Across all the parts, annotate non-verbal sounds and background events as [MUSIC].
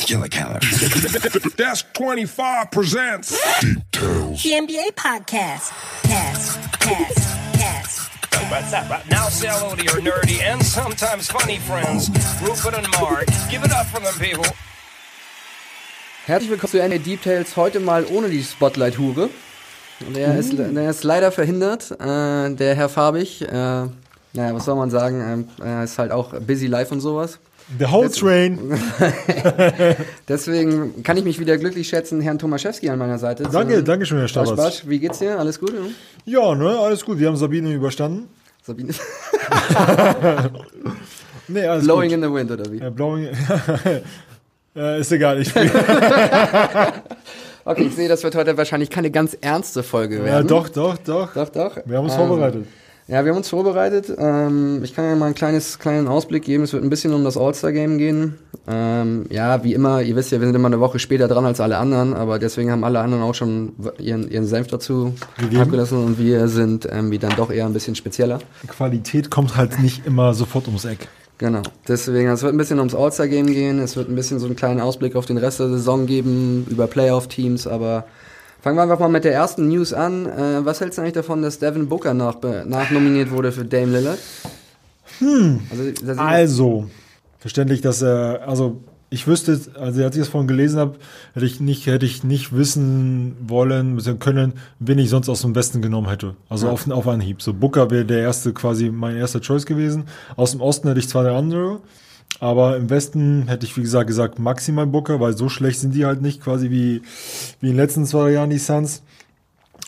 Killer Keller. Desk 25 presents Details. The NBA podcast. Cast, cast, cast. What's up? Now say hello to your nerdy and sometimes funny friends, Rupert and Mark. Give it up for them, people. Herzlich willkommen zu NBA Deep Tales. Heute mal ohne die Spotlight-Hure. Der, ist, der ist leider verhindert. Äh, der Herr Farbig, äh, naja, was soll man sagen, äh, er ist halt auch busy live und sowas. The whole train. [LAUGHS] Deswegen kann ich mich wieder glücklich schätzen, Herrn Tomaszewski an meiner Seite. Danke, zu- danke schön, Herr Basch, Stabatz. Basch, wie geht's dir? Alles gut? Ja? Ja, ne, alles gut. Wir haben Sabine überstanden. Sabine. [LAUGHS] Nee, alles Blowing gut. in the wind, oder wie? Ja, blowing. [LAUGHS] äh, ist egal, ich spiele. Okay, ich sehe, das wird heute wahrscheinlich keine ganz ernste Folge ja, werden. doch, doch, doch. Doch, doch. Wir haben uns Also, vorbereitet. Ja, wir haben uns vorbereitet. Ähm, ich kann ja mal einen kleines, kleinen Ausblick geben. Es wird ein bisschen um das All-Star-Game gehen. Ähm, ja, wie immer, ihr wisst ja, wir sind immer eine Woche später dran als alle anderen, aber deswegen haben alle anderen auch schon ihren, ihren Senf dazu Gegeben. abgelassen und wir sind ähm, wie dann doch eher ein bisschen spezieller. Qualität kommt halt nicht immer sofort ums Eck. Genau. Deswegen, es wird ein bisschen ums All-Star-Game gehen. Es wird ein bisschen so einen kleinen Ausblick auf den Rest der Saison geben, über Playoff-Teams, aber fangen wir einfach mal mit der ersten News an. Äh, was hältst du eigentlich davon, dass Devin Booker nach, nachnominiert wurde für Dame Lillard? Hm. Also, Also, verständlich, dass er, also ich wüsste, also als ich das vorhin gelesen habe, hätte ich nicht, hätte ich nicht wissen wollen, bzw. können, wen ich sonst aus dem Westen genommen hätte. Also auf, auf Anhieb. So Booker wäre der erste, quasi mein erster Choice gewesen. Aus dem Osten hätte ich zwar der andere, aber im Westen hätte ich, wie gesagt, gesagt, maximal Booker, weil so schlecht sind die halt nicht, quasi wie, wie in den letzten zwei Jahren die Suns.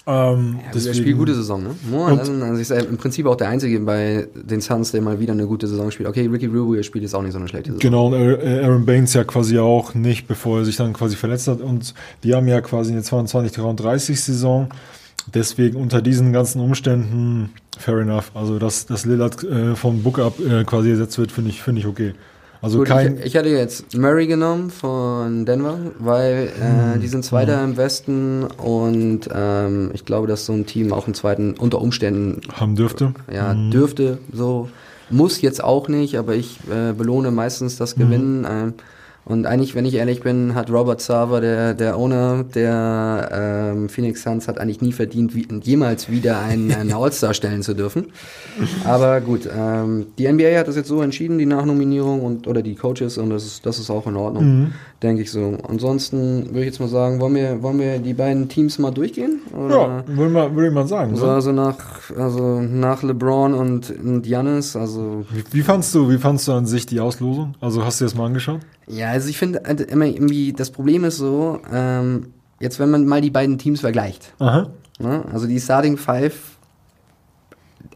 Ähm, Also er spielt gute Saison, ne? Und- also ist im Prinzip auch der Einzige bei den Suns, der mal wieder eine gute Saison spielt. Okay, Ricky Rubio spielt jetzt auch nicht so eine schlechte Saison. Genau, und Aaron Baines ja quasi auch nicht, bevor er sich dann quasi verletzt hat. Und die haben ja quasi eine 22-33 Saison. Deswegen unter diesen ganzen Umständen, fair enough. Also, dass, dass Lillard äh, vom Book up äh, quasi ersetzt wird, finde ich, finde ich okay. Also Gut, kein. ich, ich hätte jetzt Murray genommen von Denver, weil Hm. äh, die sind Zweiter im Westen und ähm, ich glaube, dass so ein Team auch einen zweiten unter Umständen haben dürfte. ja, dürfte so. Muss jetzt auch nicht, aber ich äh, belohne meistens das Gewinnen. Ähm, und eigentlich, wenn ich ehrlich bin, hat Robert Sava, der, der Owner der ähm, Phoenix Suns, hat eigentlich nie verdient, wie, jemals wieder einen, [LAUGHS] einen All-Star stellen zu dürfen. Aber gut, ähm, die NBA hat das jetzt so entschieden, die Nachnominierung und oder die Coaches, und das ist, das ist auch in Ordnung, denke ich so. Ansonsten würde ich jetzt mal sagen, wollen wir, wollen wir die beiden Teams mal durchgehen? Oder? Ja, würde man, würde man sagen. So, ne? also nach, also nach LeBron und, und Giannis, also Wie, wie fandst du, wie fandst du an sich die Auslosung? Also hast du das mal angeschaut? Ja, also ich finde halt immer irgendwie, das Problem ist so, ähm, jetzt wenn man mal die beiden Teams vergleicht, Aha. ne? also die Starting Five,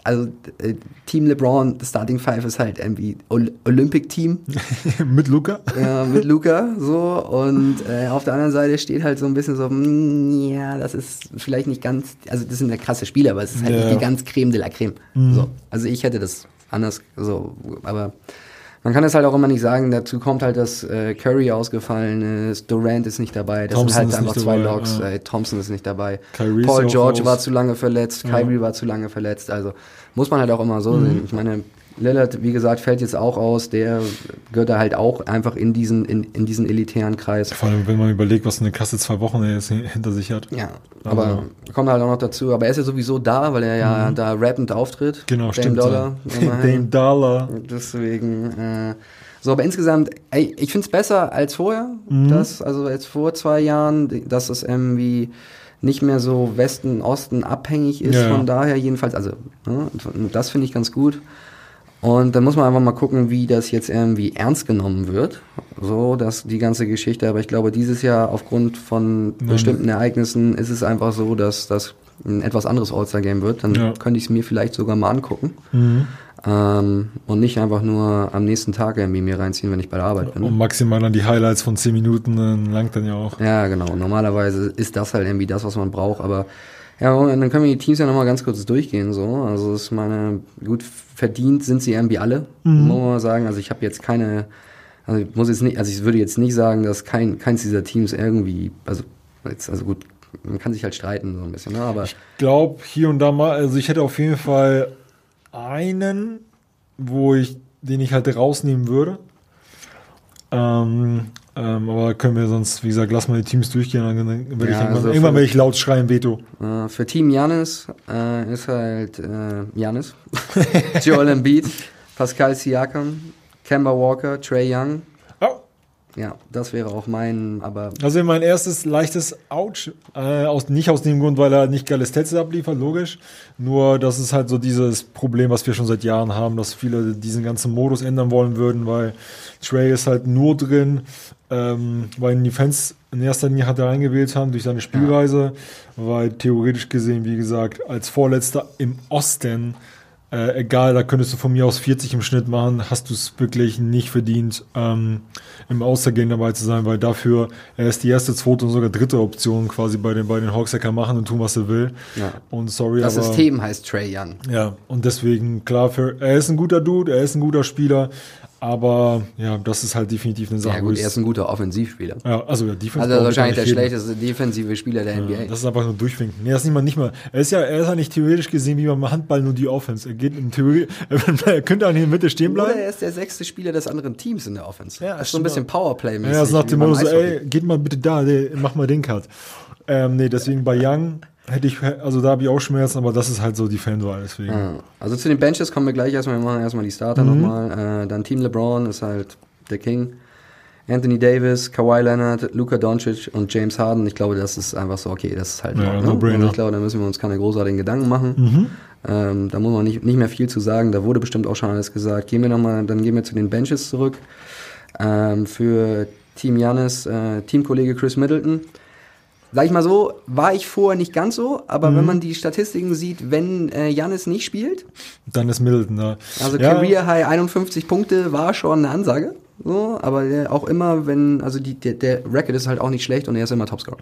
also äh, Team LeBron, Starting Five ist halt irgendwie Ol Olympic Team [LAUGHS] Mit Luca? ja, mit Luca so und äh, auf der anderen Seite steht halt so ein bisschen so, mm, ja, das ist vielleicht nicht ganz, also das sind ja krasse Spieler, aber es ist halt Ja. nicht die ganz Creme de la Creme. So, also ich hätte das anders so, aber man kann es halt auch immer nicht sagen. Dazu kommt halt, dass äh, Curry ausgefallen ist, Durant ist nicht dabei. Das Thompson sind halt ist einfach zwei dabei, Logs. ja. Äh, Thompson ist nicht dabei. Kyrie Paul George raus. war zu lange verletzt. Ja. Kyrie war zu lange verletzt. Also muss man halt auch immer so Mhm. sehen. Ich meine, Lillard, wie gesagt, fällt jetzt auch aus. Der gehört da halt auch einfach in diesen, in, in diesen elitären Kreis. Vor allem, wenn man überlegt, was eine krasse zwei Wochen er jetzt hinter sich hat. Ja, aber kommt halt auch noch dazu. Aber er ist ja sowieso da, weil er ja da rappend auftritt. Mhm. Genau, Dame stimmt. Dollar. [LAUGHS] Dame Dollar. Deswegen, äh, so, aber insgesamt, ey, ich find's besser als vorher. Mhm. Das, also als vor zwei Jahren, dass es irgendwie nicht mehr so Westen, Osten abhängig ist. Ja, ja. Von daher jedenfalls, also ne, das finde ich ganz gut. Und dann muss man einfach mal gucken, wie das jetzt irgendwie ernst genommen wird. So, dass die ganze Geschichte. Aber ich glaube, dieses Jahr aufgrund von bestimmten Ereignissen ist es einfach so, dass das ein etwas anderes All-Star-Game wird. Dann Ja. könnte ich es mir vielleicht sogar mal angucken. Ähm, und nicht einfach nur am nächsten Tag irgendwie mir reinziehen, wenn ich bei der Arbeit bin. Und maximal dann die Highlights von 10 Minuten dann langt dann ja auch. Ja, genau. Normalerweise ist das halt irgendwie das, was man braucht. Aber ja, und dann können wir die Teams ja nochmal ganz kurz durchgehen. So, also ist meine gut verdient sind sie irgendwie alle, muss man sagen. Also ich habe jetzt keine, also ich muss jetzt nicht, also ich würde jetzt nicht sagen, dass kein keins dieser Teams irgendwie, also jetzt, also gut, man kann sich halt streiten so ein bisschen, ne? Aber glaube hier und da mal, also ich hätte auf jeden Fall einen, wo ich, den ich halt rausnehmen würde. Ähm, Ähm, aber können wir sonst, wie gesagt, lass mal die Teams durchgehen, dann werde ich Ja, irgendwann, also irgendwann werde ich laut schreien, Veto. Äh, für Team Janis äh, ist halt äh, Janis, [LAUGHS] Joel Embiid, Pascal Siakam, Kemba Walker, Trey Young. Ja, das wäre auch mein, aber Also mein erstes leichtes Ouch, äh, aus, nicht aus dem Grund, weil er nicht geile Stats abliefert, logisch. Nur das ist halt so dieses Problem, was wir schon seit Jahren haben, dass viele diesen ganzen Modus ändern wollen würden, weil Trey ist halt nur drin, ähm, weil ihn die Fans in erster Linie hat er reingewählt haben durch seine Spielweise, weil theoretisch gesehen, wie gesagt, als Vorletzter im Osten äh, egal, da könntest du von mir aus 40 im Schnitt machen, hast du es wirklich nicht verdient, ähm, im Außergehen dabei zu sein, weil dafür, er ist die erste, zweite und sogar dritte Option quasi bei den, bei den Hawks, er kann machen und tun, was er will. Ja. Und sorry, das aber, System heißt Trey Young. Ja, und deswegen, klar, für, er ist ein guter Dude, er ist ein guter Spieler, aber ja, das ist halt definitiv eine Sache. Ja gut, er ist ein guter Offensivspieler. ja, also ja, Defense Also wahrscheinlich der schlechteste defensive Spieler der NBA. Das ist einfach nur durchwinken. Nee, das ist nicht mal, nicht mal. Er ist ja, er ist ja nicht theoretisch gesehen wie beim Handball nur die Offense. Er geht in Theorie, [LAUGHS] er könnte auch in der Mitte stehen Oder bleiben. er ist der sechste Spieler des anderen Teams in der Offense. Ja, das ist so ein bisschen Powerplay-mäßig. Ja, so nach dem Motto ey, geht mal bitte da, ey, mach mal den Cut. Ähm, nee, deswegen bei Young hätte ich, also da habe ich auch Schmerzen, aber das ist halt so die Fanwahl, deswegen. Ja. Also zu den Benches kommen wir gleich erstmal. Wir machen erstmal die Starter Mhm. nochmal. Äh, dann Team LeBron ist halt der King. Anthony Davis, Kawhi Leonard, Luka Doncic und James Harden. Ich glaube, das ist einfach so, okay, das ist halt Ja, ne? no-brainer. Und Ich glaube, da müssen wir uns keine großartigen Gedanken machen. Mhm. Ähm, da muss man nicht, nicht mehr viel zu sagen. Da wurde bestimmt auch schon alles gesagt. Gehen wir noch mal, dann gehen wir zu den Benches zurück. Ähm, für Team Janis, äh, Teamkollege Chris Middleton. Sag ich mal so, war ich vorher nicht ganz so, aber Mhm. wenn man die Statistiken sieht, wenn äh, Janis nicht spielt, Dann ist Middleton da. also ja, Career High 51 Punkte war schon eine Ansage. So, aber der auch immer, wenn, also die, der, der Record ist halt auch nicht schlecht und er ist immer Topscorer.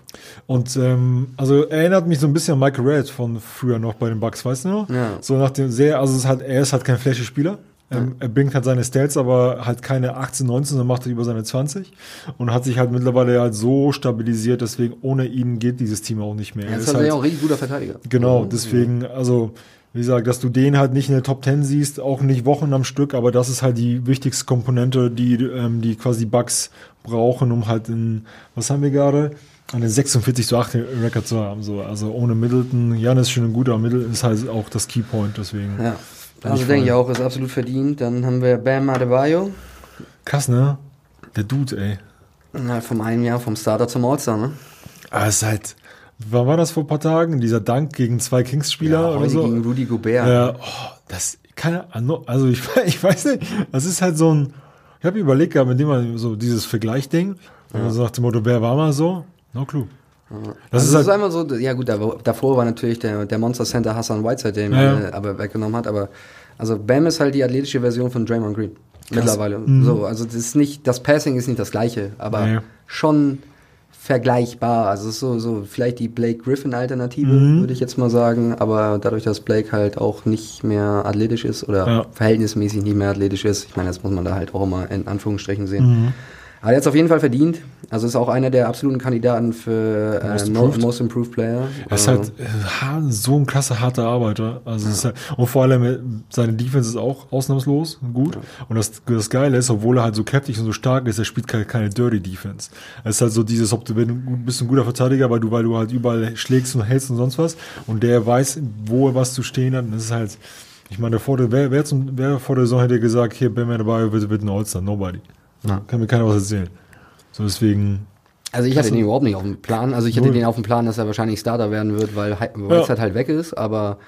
Und ähm, also erinnert mich so ein bisschen an Michael Red von früher noch bei den Bucks, weißt du noch? Ja. So nach dem sehr, also es halt, er ist halt kein flashy Spieler. Ähm, er bringt halt seine Stats, aber halt keine 18, 19, sondern macht er über seine 20 und hat sich halt mittlerweile halt so stabilisiert, deswegen ohne ihn geht dieses Team auch nicht mehr. Er Er ist halt halt, auch ein richtig guter Verteidiger. genau, deswegen, also wie gesagt, dass du den halt nicht in der Top 10 siehst, auch nicht Wochen am Stück, aber das ist halt die wichtigste Komponente, die, ähm, die quasi Bugs brauchen, um halt in, was haben wir gerade? Eine 46 zu 8 Record zu haben. So. Also ohne Middleton, Jan ist schon ein guter Middleton, ist halt auch das Keypoint, deswegen. Ja. Also ich denke ich auch, ist absolut verdient. Dann haben wir Bam Adebayo. Krass, ne? Der Dude, ey. Na, vom einen Jahr vom Starter zum All-Star, ne? Aber es ist halt, wann war das vor ein paar Tagen? Dieser Dank gegen zwei Kings-Spieler oder heute so? gegen Rudy Gobert. Ja, oh, das, keine Ahnung, also ich, [LAUGHS] ich weiß nicht, das ist halt so ein, ich habe überlegt gehabt, mit dem man so dieses Vergleichding, und man so nach dem Motto, wer war mal so? No clue. Das Also ist das halt, ist einfach so, ja gut, da- davor war natürlich der, der Monster Center Hassan Whiteside, der ihn Ja. alle aber weggenommen hat, aber also Bam ist halt die athletische Version von Draymond Green. Mittlerweile. So, also das ist nicht, das Passing ist nicht das gleiche, aber Mhm. Nee. schon vergleichbar. Also es ist so, so vielleicht die Blake Griffin Alternative, Mhm. würde ich jetzt mal sagen, aber dadurch, dass Blake halt auch nicht mehr athletisch ist oder Ja. verhältnismäßig nicht mehr athletisch ist, ich meine, das muss man da halt auch immer in Anführungsstrichen sehen. Mhm. Er hat es auf jeden Fall verdient. Also ist auch einer der absoluten Kandidaten für äh, Most Mo Improved. Most Improved Player. er ist Also, halt äh, so ein krasser, harter Arbeiter. Also es ist halt, und vor allem, äh, seine Defense ist auch ausnahmslos gut. Und das, das Geile ist, obwohl er halt so kräftig und so stark ist, er spielt keine, keine Dirty Defense. Es ist halt so dieses, ob du, wenn du bist ein guter Verteidiger, weil du, weil du halt überall schlägst und hältst und sonst was. Und der weiß, wo er was zu stehen hat. Und das ist halt, ich meine, vor der, wer, wer, zum, wer vor der Saison hätte gesagt, hier, Bam dabei wird, wird ein All-Star? Nobody. Kann mir keiner was erzählen. So deswegen, also ich hatte den überhaupt nicht auf dem Plan. Also ich hatte den auf dem Plan, dass er wahrscheinlich Starter werden wird, weil Hi- Whiteside halt weg ist. Aber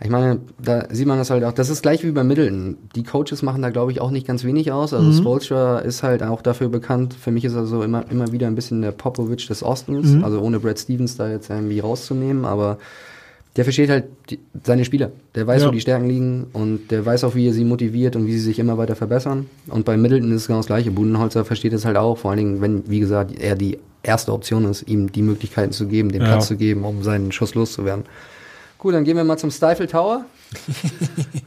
ich meine, da sieht man das halt auch. Das ist gleich wie bei Middleton. Die Coaches machen da, glaube ich, auch nicht ganz wenig aus. Also Spolstra ist halt auch dafür bekannt. Für mich ist er so immer, immer wieder ein bisschen der Popovich des Ostens. Also ohne Brad Stevens da jetzt irgendwie rauszunehmen. Aber der versteht halt die, seine Spieler. Der weiß, Ja. wo die Stärken liegen und der weiß auch, wie er sie motiviert und wie sie sich immer weiter verbessern. Und bei Middleton ist es genau das Gleiche. Budenholzer versteht es halt auch, vor allen Dingen, wenn, wie gesagt, er die erste Option ist, ihm die Möglichkeiten zu geben, den Ja. Platz zu geben, um seinen Schuss loszuwerden. Gut, dann gehen wir mal zum Stifle Tower.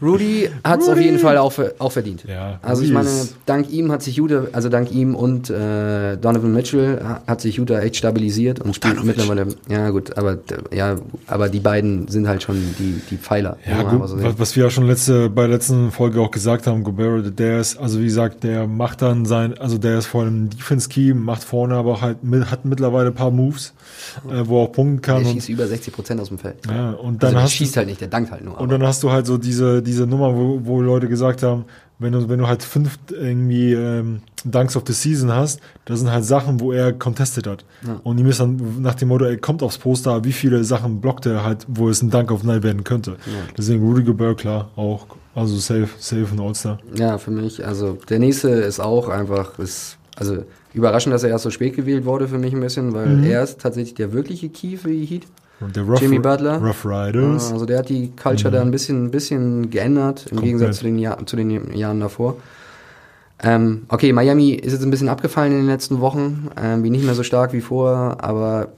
Rudy hat es auf jeden Fall auch, auch verdient. Ja, also ich meine, dank ihm hat sich Judah, also dank ihm und äh, Donovan Mitchell ha- hat sich Judah echt stabilisiert und spielt mittlerweile. Ja gut, aber ja, aber die beiden sind halt schon die die Pfeiler. Ja, gut, so was, was wir ja schon letzte, bei der letzten Folge auch gesagt haben, Gobert, der ist, also wie gesagt, der macht dann sein, also der ist vor allem Defense-Key, macht vorne aber auch halt, mit, hat mittlerweile ein paar Moves, äh, wo er auch punkten kann. Der Und, schießt über 60 Prozent aus dem Feld. ja, und Also dann der hast schießt halt nicht, der dankt halt nur. und aber- dann hast du halt so diese, diese Nummer, wo, wo Leute gesagt haben, wenn du, wenn du halt fünf irgendwie ähm, Dunks of the Season hast, das sind halt Sachen, wo er contested hat. Und ihm ist dann nach dem Motto, er kommt aufs Poster, wie viele Sachen blockt er halt, wo es ein Dunk of Night werden könnte. Deswegen Rudy Gobert, klar, auch, also safe, safe ein All-Star. Ja, für mich. Also der nächste ist auch einfach, ist, also überraschend, dass er erst so spät gewählt wurde für mich ein bisschen, weil Mhm. er ist tatsächlich der wirkliche Key für die Heat. Und der Rough, Jimmy Butler. Rough Riders. Also der hat die Culture da ein bisschen, ein bisschen geändert, im Komplett. Gegensatz zu den, Jahr, zu den Jahren davor. Ähm, okay, Miami ist jetzt ein bisschen abgefallen in den letzten Wochen, ähm, wie nicht mehr so stark wie vorher, aber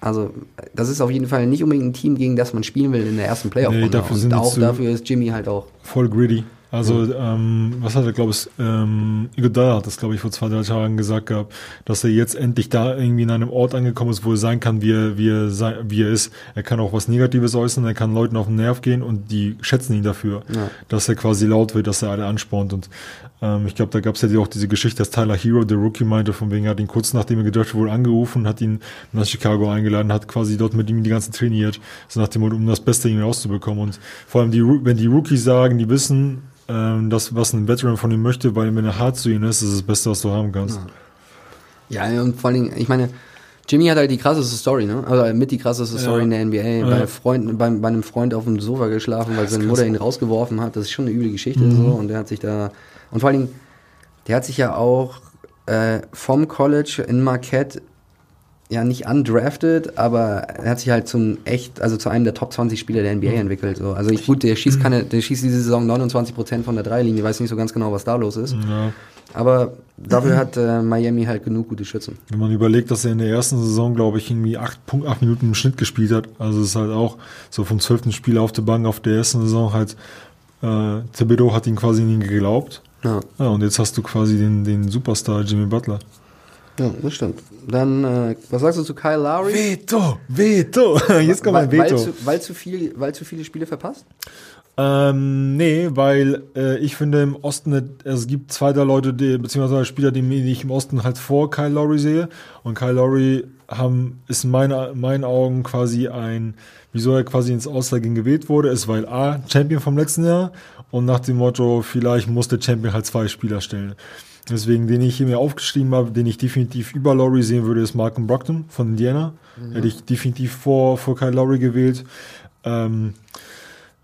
also das ist auf jeden Fall nicht unbedingt ein Team, gegen das man spielen will in der ersten Playoff-Runde. Nee, dafür sind auch dafür ist Jimmy halt auch. Voll greedy. Also, ähm, was hat er, glaube ich, ähm, Iguodala hat das, glaube ich, vor zwei, drei Tagen gesagt gehabt, dass er jetzt endlich da irgendwie in einem Ort angekommen ist, wo er sein kann, wie er, wie er, sei, wie er ist. Er kann auch was Negatives äußern, er kann Leuten auf den Nerv gehen und die schätzen ihn dafür, Ja. dass er quasi laut wird, dass er alle anspornt. Und ich glaube, da gab es ja auch diese Geschichte, dass Tyler Hero, der Rookie, meinte, von wegen, er hat ihn kurz nachdem er gedraftet wurde, angerufen, hat ihn nach Chicago eingeladen, hat quasi dort mit ihm die ganze trainiert, so nach dem Motto, um das Beste irgendwie rauszubekommen. Und vor allem die, wenn die Rookies sagen, die wissen, ähm, das, was ein Veteran von ihm möchte, weil wenn er hart zu ihnen ist, ist das Beste, was du haben kannst. Ja, und vor Dingen, ich meine, Jimmy hat halt die krasseste Story, ne? Also mit die krasseste Story in der NBA. Bei, Freunden, bei, bei einem Freund auf dem Sofa geschlafen, weil seine Mutter ihn rausgeworfen hat. Das ist schon eine üble Geschichte Mhm. so. Und der hat sich da. Und vor allen Dingen, der hat sich ja auch äh, vom College in Marquette ja nicht undrafted, aber er hat sich halt zum echt, also zu einem der Top 20 Spieler der NBA entwickelt. So. Also ich, gut, der schießt keine, der schießt diese Saison 29 Prozent von der Dreilinie, weiß nicht so ganz genau, was da los ist. Ja. Aber dafür hat äh, Miami halt genug gute Schützen. Wenn man überlegt, dass er in der ersten Saison, glaube ich, irgendwie 8, Minuten im Schnitt gespielt hat, also es ist halt auch so vom zwölften Spiel auf der Bank auf der ersten Saison halt, äh, Thibodeau hat ihn quasi nie geglaubt. Ja. Ja, und jetzt hast du quasi den, den Superstar Jimmy Butler. Ja, das stimmt. Dann, äh, was sagst du zu Kyle Lowry? Veto, Veto. [LAUGHS] Jetzt kommt weil, ein Veto. Weil zu, weil, zu viel, weil zu viele Spiele verpasst? Ähm, nee, weil äh, ich finde im Osten, es gibt zwei der Leute, die, beziehungsweise Spieler, die ich im Osten halt vor Kyle Lowry sehe. Und Kyle Lowry haben, ist in in meinen Augen quasi ein, wieso er quasi ins All-Star-Game gewählt wurde, ist, weil A, Champion vom letzten Jahr und nach dem Motto, vielleicht muss der Champion halt zwei Spieler stellen. Deswegen, den ich hier mir aufgeschrieben habe, den ich definitiv über Lowry sehen würde, ist Malcolm Brockton von Indiana. Hätte ich definitiv vor, vor Kyle Lowry gewählt. Ähm,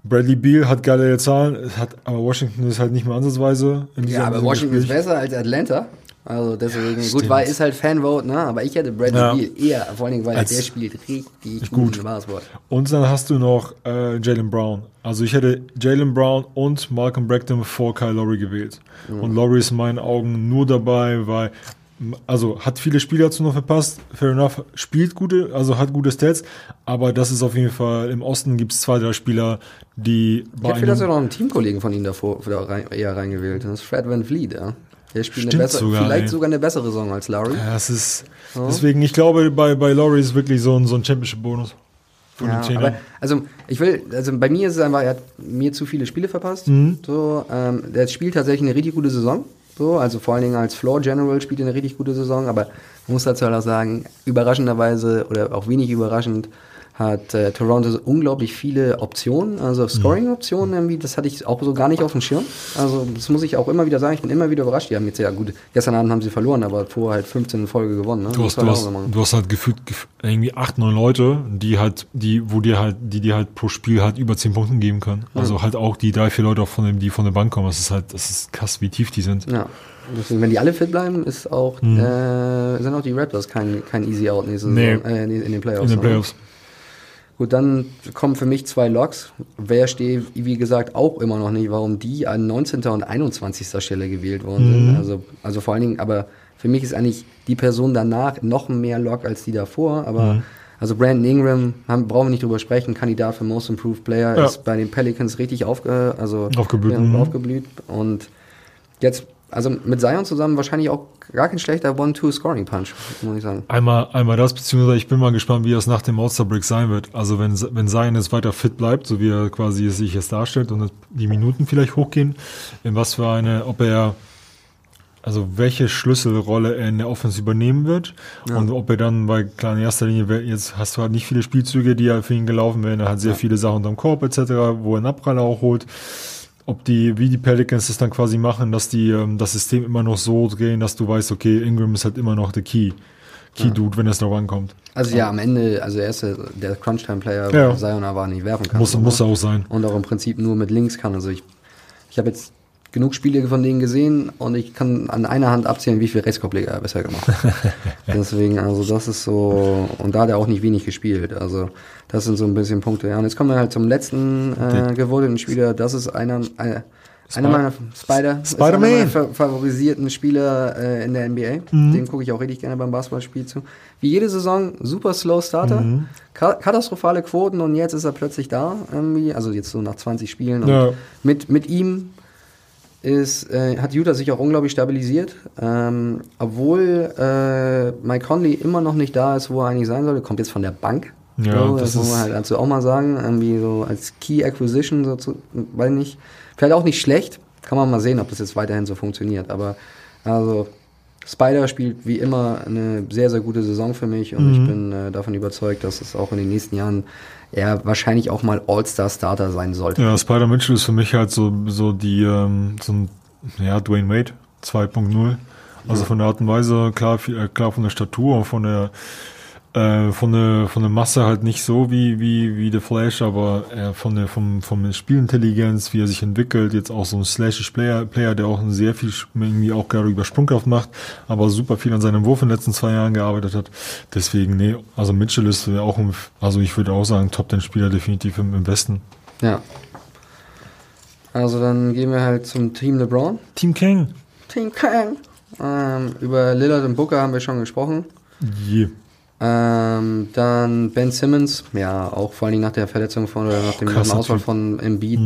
Bradley Beal hat geile Zahlen, hat, aber Washington ist halt nicht mehr ansatzweise. Ja, aber Washington ist Gespräch. besser als Atlanta. Also deswegen, gut, stimmt. weil ist halt Fanvote, ne? Aber ich hätte Bradley Ja. Beal eher, vor allen Dingen, weil Als- der spielt richtig gut, gut. Basketball. Und dann hast du noch äh, Jalen Brown. Also ich hätte Jalen Brown und Malcolm Brogdon vor Kyle Lowry gewählt. Und Lowry ist in meinen Augen nur dabei, weil also hat viele Spiele dazu noch verpasst. Fair enough, spielt gute, also hat gute Stats, aber das ist auf jeden Fall im Osten gibt es zwei, drei Spieler, die Ich hätte vielleicht sogar noch einen Teamkollegen von ihm davor da rein, eher reingewählt. Das ist Fred Van Vliet, ja. Der spielt Stimmt eine bessere, sogar, vielleicht ey. sogar eine bessere Saison als Lowry. Ja, es ist deswegen, ich glaube, bei, bei Lowry ist wirklich so ein, so ein Championship-Bonus. Ja, aber also ich will, also bei mir ist es einfach, er hat mir zu viele Spiele verpasst. Mhm. So, ähm, der spielt tatsächlich eine richtig gute Saison. So, also vor allen Dingen als Floor General spielt er eine richtig gute Saison, aber man muss dazu halt auch sagen, überraschenderweise oder auch wenig überraschend hat äh, Toronto unglaublich viele Optionen, also Scoring-Optionen irgendwie, das hatte ich auch so gar nicht auf dem Schirm. Also das muss ich auch immer wieder sagen, ich bin immer wieder überrascht. Die haben jetzt ja gut, gestern Abend haben sie verloren, aber vorher halt 15 in Folge gewonnen. Ne? Du hast, du, hast, du hast halt gefühlt gef- irgendwie acht, neun Leute, die halt, die, wo dir halt, die dir halt pro Spiel halt über zehn Punkte geben können. Also halt auch die drei, vier Leute, von dem, die von der Bank kommen. Das ist halt, das ist krass, wie tief die sind. Ja. Deswegen, wenn die alle fit bleiben, ist auch, äh, sind auch die Raptors kein, kein Easy Out nächste Mhm. Nee. Saison, äh, in den Playoffs. In den ne? Playoffs. Gut, dann kommen für mich zwei Logs. Wer steht, wie gesagt, auch immer noch nicht, warum die an 19. und 21. Stelle gewählt worden Mhm. sind. Also, also vor allen Dingen, aber für mich ist eigentlich die Person danach noch mehr Log als die davor. Aber Mhm. Also Brandon Ingram, haben, brauchen wir nicht drüber sprechen, Kandidat für Most Improved Player, Ja. ist bei den Pelicans richtig aufge, also, Aufgeblüht, Ja, mhm. aufgeblüht. Und jetzt, also mit Zion zusammen wahrscheinlich auch gar kein schlechter One-Two-Scoring-Punch, muss ich sagen. Einmal, einmal das, beziehungsweise ich bin mal gespannt, wie das nach dem All-Star-Break sein wird. Also wenn, wenn Zion jetzt weiter fit bleibt, so wie er quasi es sich jetzt darstellt und die Minuten vielleicht hochgehen, in was für eine, ob er, also welche Schlüsselrolle er in der Offense übernehmen wird und ob er dann bei klar in erster Linie, jetzt hast du halt nicht viele Spielzüge, die ja für ihn gelaufen werden, er hat sehr viele Sachen unterm Korb etc., wo er einen Abpraller auch holt. Ob die, wie die Pelicans das dann quasi machen, dass die ähm, das System immer noch so drehen, dass du weißt, okay, Ingram ist halt immer noch der Key. Key-Dude, wenn es da rankommt. Also ja, am Ende, also er ist der, der Crunch-Time-Player, Ja. ja. Zion aber nicht werfen kann. Muss, muss er auch sein. und auch im Prinzip nur mit links kann. Also ich, ich habe jetzt genug Spiele von denen gesehen und ich kann an einer Hand abzählen, wie viel Rechtskorbleger er bisher gemacht hat. [LAUGHS] Deswegen, also das ist so, und da hat er auch nicht wenig gespielt. Also das sind so ein bisschen Punkte. Ja, und jetzt kommen wir halt zum letzten äh, gewordenen Spieler. Das ist einer, einer, einer meiner Spider, Spider-Man. meiner fa- favorisierten Spieler äh, in der NBA. Mhm. Dem gucke ich auch richtig gerne beim Basketballspiel zu. Wie jede Saison, super slow Starter, Mhm. ka katastrophale Quoten und jetzt ist er plötzlich da irgendwie. Also jetzt so nach 20 Spielen. Und Ja. mit, mit ihm ist, äh, hat Utah sich auch unglaublich stabilisiert. Ähm, obwohl äh, Mike Conley immer noch nicht da ist, wo er eigentlich sein sollte, kommt jetzt von der Bank. Ja, so, das das muss man halt dazu auch mal sagen. Irgendwie so als Key Acquisition, so zu, weiß nicht. Vielleicht auch nicht schlecht. Kann man mal sehen, ob das jetzt weiterhin so funktioniert. Aber also Spider spielt wie immer eine sehr, sehr gute Saison für mich und Mhm. ich bin äh, davon überzeugt, dass es auch in den nächsten Jahren er wahrscheinlich auch mal All-Star-Starter sein sollte. Ja, Spider Mitchell ist für mich halt so, so die, ähm, so ein, ja, Dwayne Wade 2.0. Also von der Art und Weise, klar, viel- äh, klar von der Statur von der, äh, von der, von der Masse halt nicht so wie, wie, wie The Flash, aber äh, von der, vom, vom Spielintelligenz, wie er sich entwickelt, jetzt auch so ein Slashish Player, Player, der auch ein sehr viel, irgendwie auch gerade über Sprungkraft macht, aber super viel an seinem Wurf in den letzten zwei Jahren gearbeitet hat. Deswegen, nee, also Mitchell ist auch, ein, also ich würde auch sagen, Top 10 Spieler definitiv im, im Westen. Ja. Also dann gehen wir halt zum Team LeBron. Team King. Team Kang. Ähm, über Lillard und Booker haben wir schon gesprochen. Je. Ähm, dann Ben Simmons, ja, auch vor allen Dingen nach der Verletzung von oder nach dem Krasser Ausfall von Embiid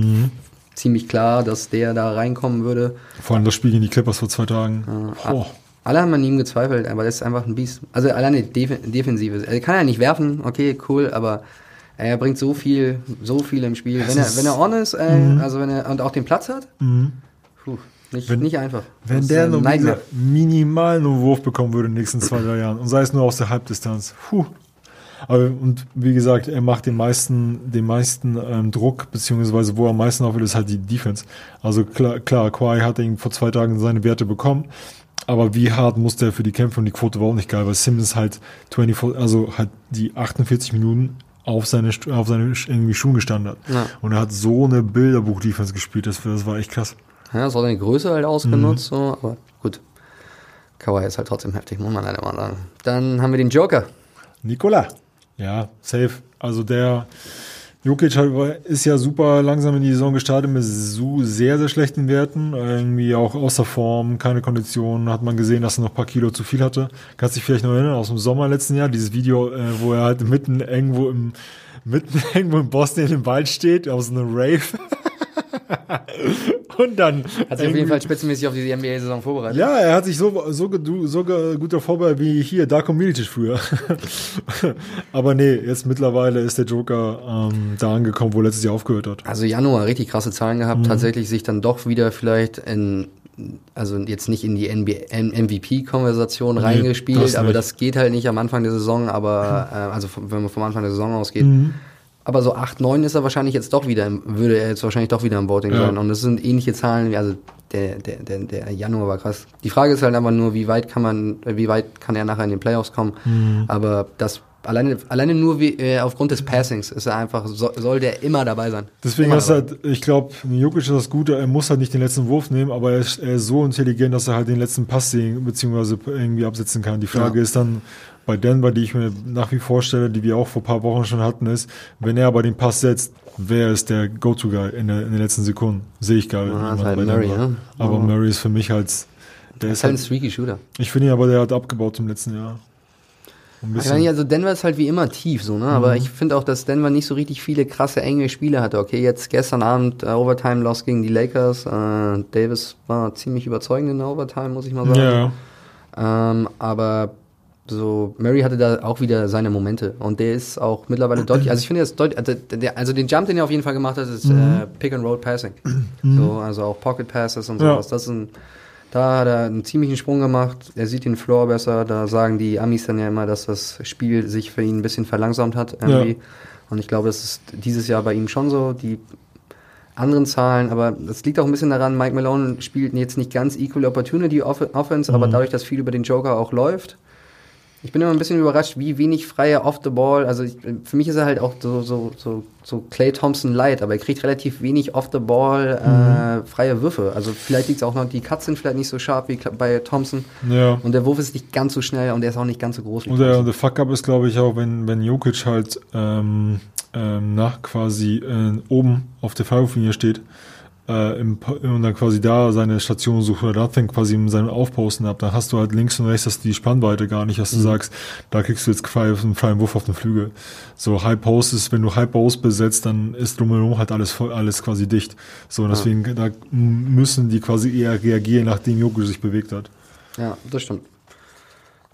ziemlich klar, dass der da reinkommen würde. Vor allem das Spiel gegen die Clippers vor zwei Tagen. Oh. Alle haben an ihm gezweifelt, aber das ist einfach ein Biest. Also alleine Def Defensive. Er kann ja nicht werfen, okay, cool, aber er bringt so viel, so viel im Spiel. Wenn er, wenn er on ist, äh, also wenn er und auch den Platz hat, puh, nicht, Wenn- nicht einfach. Wenn Das der nur minimal nur Wurf bekommen würde in den nächsten zwei, drei Jahren und sei es nur aus der Halbdistanz. Puh. Aber, und wie gesagt, er macht den meisten, den meisten ähm, Druck, beziehungsweise wo er am meisten aufhört, ist halt die Defense. Also klar, klar, Kawhi hat ihn vor zwei Tagen seine Werte bekommen, aber wie hart musste er für die Kämpfe und die Quote war auch nicht geil, weil Simmons halt 24, also halt die 48 Minuten auf seine, auf seine irgendwie Schuhen gestanden hat. Ja. Und er hat so eine Bilderbuch-Defense gespielt, das, das war echt krass. Ja, das hat seine Größe halt ausgenutzt, Mhm. so, aber gut. Kawhi ist halt trotzdem heftig, muss man leider mal sagen. Dann haben wir den Joker. Nikola. Ja, safe. Also der Jokic ist ja super langsam in die Saison gestartet mit so sehr, sehr schlechten Werten. Irgendwie auch außer Form, keine Kondition. Hat man gesehen, dass er noch ein paar Kilo zu viel hatte. Kannst dich vielleicht noch erinnern, aus dem Sommer letzten Jahr, dieses Video, äh, wo er halt mitten irgendwo im, mitten [LAUGHS] irgendwo in Bosnien im Wald steht, aus einem Rave. [LAUGHS] Und dann. Hat sich auf jeden Fall spitzenmäßig auf die NBA-Saison vorbereitet. ja, er hat sich so, so, so gut vorbereitet wie hier, Darko Milicic früher. [LAUGHS] Aber nee, jetzt mittlerweile ist der Joker ähm, da angekommen, wo letztes Jahr aufgehört hat. Also Januar richtig krasse Zahlen gehabt, Mhm. tatsächlich sich dann doch wieder vielleicht in, also jetzt nicht in die MVP-Konversation reingespielt, das aber das geht halt nicht am Anfang der Saison, aber äh, also wenn man vom Anfang der Saison ausgeht. Mhm. Aber so 8, 9 ist er wahrscheinlich jetzt doch wieder, würde er jetzt wahrscheinlich doch wieder im Voting Ja. sein. Und das sind ähnliche Zahlen, wie- also der, der, der, der Januar war krass. Die Frage ist halt einfach nur, wie weit kann man, wie weit kann er nachher in den Playoffs kommen. Mhm. Aber das alleine, alleine nur wie, äh, aufgrund des Passings ist er einfach, so, soll der immer dabei sein. Deswegen immer ist halt, ich glaube, Jokic ist das Gute, er muss halt nicht den letzten Wurf nehmen, aber er ist, er ist so intelligent, dass er halt den letzten Pass sehen, beziehungsweise irgendwie absetzen kann. Die Frage Ja. ist dann bei Denver, die ich mir nach wie vor stelle, die wir auch vor ein paar Wochen schon hatten, ist, wenn er aber den Pass setzt, wer ist der Go-To-Guy in, der, in den letzten Sekunden? Sehe ich gar nicht. Ah, halt Murray, ne? Aber Ja. Murray ist für mich halt, der ist ist halt ein halt, streaky Shooter. ich finde ihn aber, der hat abgebaut im letzten Jahr. Ein Ich meine, also Denver ist halt wie immer tief so, ne? Aber ich finde auch, dass Denver nicht so richtig viele krasse enge Spiele hatte. Okay, jetzt gestern Abend äh, Overtime Loss gegen die Lakers. Äh, Davis war ziemlich überzeugend in der Overtime, muss ich mal sagen. ja, Ähm, aber so, Murray hatte da auch wieder seine Momente. Und der ist auch mittlerweile deutlich, also ich finde, ist deutlich, also, der, also den Jump, den er auf jeden Fall gemacht hat, ist äh, Pick-and-Roll-Passing. So, also auch Pocket-Passes und Ja. sowas. Das ist ein, da hat er einen ziemlichen Sprung gemacht. Er sieht den Floor besser. Da sagen die Amis dann ja immer, dass das Spiel sich für ihn ein bisschen verlangsamt hat. Irgendwie. Ja. Und ich glaube, das ist dieses Jahr bei ihm schon so. Die anderen Zahlen, aber das liegt auch ein bisschen daran, Mike Malone spielt jetzt nicht ganz Equal Opportunity Off Offense, aber dadurch, dass viel über den Joker auch läuft. Ich bin immer ein bisschen überrascht, wie wenig freie Off the Ball, also ich, für mich ist er halt auch so, so, so, so Clay Thompson light, aber er kriegt relativ wenig Off the Ball äh, freie Würfe. Also vielleicht liegt es auch noch, die Cuts sind vielleicht nicht so scharf wie bei Thompson ja. und der Wurf ist nicht ganz so schnell und der ist auch nicht ganz so groß Und der, der Fuck-up ist, glaube ich, auch, wenn, wenn Jokic halt ähm, ähm, nach quasi äh, oben auf der Freiwurflinie steht äh, im, und dann quasi da seine Station sucht oder da fängt quasi mit seinem Aufposten ab, dann hast du halt links und rechts du die Spannweite gar nicht, dass du sagst, da kriegst du jetzt frei, einen freien Wurf auf den Flügel. So High Post ist, wenn du High Post besetzt, dann ist drumherum halt alles voll, alles quasi dicht. So, und deswegen da müssen die quasi eher reagieren, nachdem Jokic sich bewegt hat. Ja, das stimmt.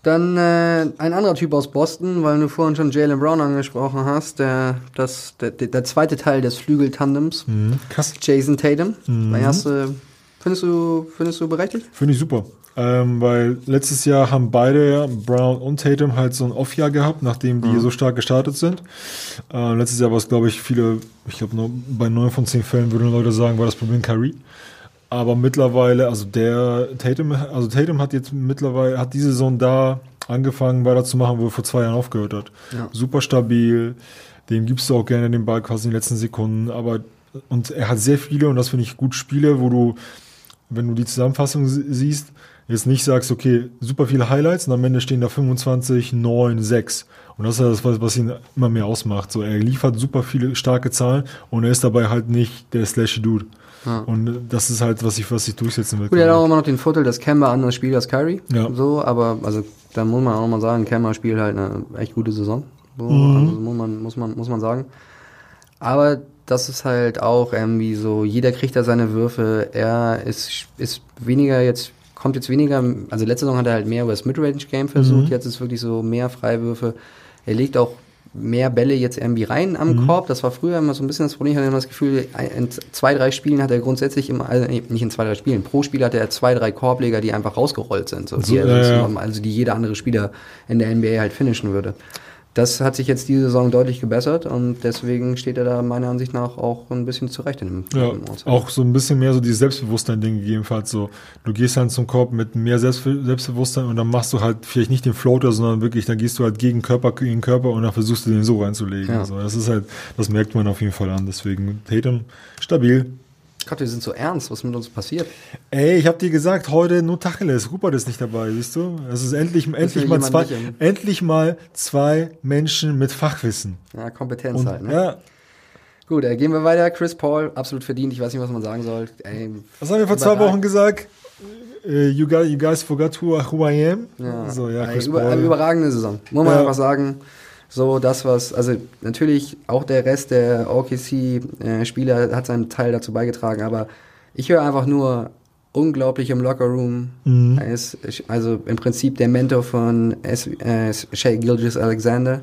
Dann äh, ein anderer Typ aus Boston, weil du vorhin schon Jalen Brown angesprochen hast, der, das, der, der zweite Teil des Flügeltandems, Krass. Jason Tatum. Mein erste, findest du, findest du berechtigt? Finde ich super. Ähm, weil letztes Jahr haben beide, Brown und Tatum, halt so ein Off-Jahr gehabt, nachdem die so stark gestartet sind. Äh, letztes Jahr war es, glaube ich, viele, ich glaube, nur bei neun von zehn Fällen würden Leute sagen, war das Problem Kyrie. Aber mittlerweile, also der Tatum, also Tatum hat jetzt mittlerweile, hat diese Saison da angefangen, weiterzumachen, wo er vor zwei Jahren aufgehört hat. Ja. Super stabil, dem gibst du auch gerne den Ball quasi in den letzten Sekunden, aber und er hat sehr viele, und das finde ich gut, Spiele, wo du, wenn du die Zusammenfassung sie- siehst, jetzt nicht sagst, okay, super viele Highlights und am Ende stehen da 25, 9, 6. Und das ist ja das, was, was ihn immer mehr ausmacht. So, er liefert super viele starke Zahlen und er ist dabei halt nicht der Slashy Dude. Und das ist halt, was ich, was ich durchsetzen will. Gut, er hat auch immer noch den Vorteil, dass Kemba anders spielt als Kyrie. Ja. So, aber also da muss man auch mal sagen, Kemba spielt halt eine echt gute Saison. So, also muss man, muss man, muss man sagen. Aber das ist halt auch irgendwie so, jeder kriegt da seine Würfe. Er ist, ist weniger jetzt, kommt jetzt weniger, also letzte Saison hat er halt mehr über das Midrange-Game versucht, jetzt ist wirklich so mehr Freiwürfe. Er legt auch mehr Bälle jetzt irgendwie rein am Korb. Das war früher immer so ein bisschen das Problem. Ich hatte immer das Gefühl, in zwei, drei Spielen hat er grundsätzlich immer, also nicht in zwei, drei Spielen, pro Spiel hat er zwei, drei Korbleger, die einfach rausgerollt sind. So, die, So, ja. also die jeder andere Spieler in der NBA halt finishen würde. Das hat sich jetzt diese Saison deutlich gebessert und deswegen steht er da meiner Ansicht nach auch ein bisschen zurecht in dem Ja, Ort. auch so ein bisschen mehr so dieses Selbstbewusstsein-Ding gegebenenfalls so. Du gehst halt zum Korb mit mehr Selbst Selbstbewusstsein und dann machst du halt vielleicht nicht den Floater, sondern wirklich, dann gehst du halt gegen Körper, gegen Körper und dann versuchst du den so reinzulegen. Ja. So, das ist halt, das merkt man auf jeden Fall an. Deswegen Tatum stabil. Gott, wir sind so ernst, was mit uns passiert. Ey, ich hab dir gesagt, heute nur Tacheles. Rupert ist nicht dabei, siehst du? Es ist endlich, endlich mal zwei, endlich mal zwei Menschen mit Fachwissen. Ja, Kompetenz Und, halt. Ne? ja, Gut, äh, gehen wir weiter. Chris Paul, absolut verdient. Ich weiß nicht, was man sagen soll. Ey, was haben wir vor zwei. Wochen gesagt? Äh, You guys, you guys forgot who, who I am? Ja, So, ja, Ey, Chris über, Paul. eine überragende Saison. Muss man Ja. einfach sagen. So, das, was, also natürlich auch der Rest der OKC-Spieler hat seinen Teil dazu beigetragen, aber ich höre einfach nur unglaublich im Lockerroom. Mhm. Er ist also im Prinzip der Mentor von S, äh, Shea Gilgis Alexander.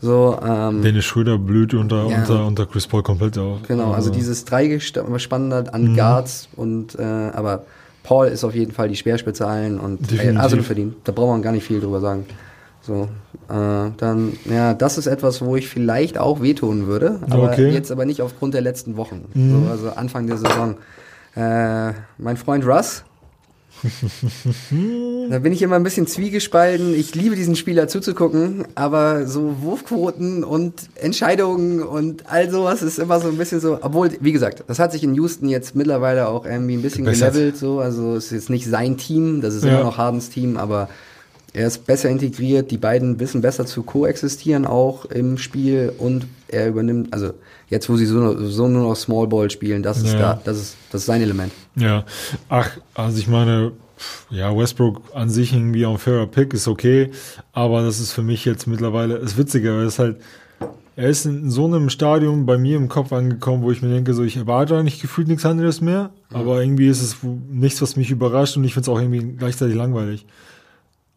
So, ähm, Dennis Schröder blüht unter, Ja. unter, unter Chris Paul komplett auf. Genau, also dieses Dreigespann an Mhm. Guards und äh, aber Paul ist auf jeden Fall die Speerspitze allen und ey, Definitiv. absolut verdient. Da braucht man gar nicht viel drüber sagen. So, äh, dann, ja, das ist etwas, wo ich vielleicht auch wehtun würde, aber Okay. Mhm. jetzt aber nicht aufgrund der letzten Wochen. So, also Anfang der Saison. Äh, mein Freund Russ, [LAUGHS] da bin ich immer ein bisschen zwiegespalten. Ich liebe diesen Spieler zuzugucken, aber so Wurfquoten und Entscheidungen und all sowas ist immer so ein bisschen so, obwohl, wie gesagt, das hat sich in Houston jetzt mittlerweile auch irgendwie ein bisschen Gebessert. gelevelt, so, also es ist jetzt nicht sein Team, das ist Ja. immer noch Hardens Team, aber er ist besser integriert, die beiden wissen besser zu koexistieren auch im Spiel und er übernimmt, also jetzt, wo sie so, so nur noch Small Ball spielen, das ist Ja. da, das ist, das ist sein Element. Ja, ach, also ich meine, Ja, Westbrook an sich irgendwie ein fairer Pick ist okay, aber das ist für mich jetzt mittlerweile ist witziger, weil es halt er ist in so einem Stadium bei mir im Kopf angekommen, wo ich mir denke, so ich erwarte eigentlich gefühlt nichts anderes mehr, aber irgendwie ist es nichts, was mich überrascht und ich finde es auch irgendwie gleichzeitig langweilig.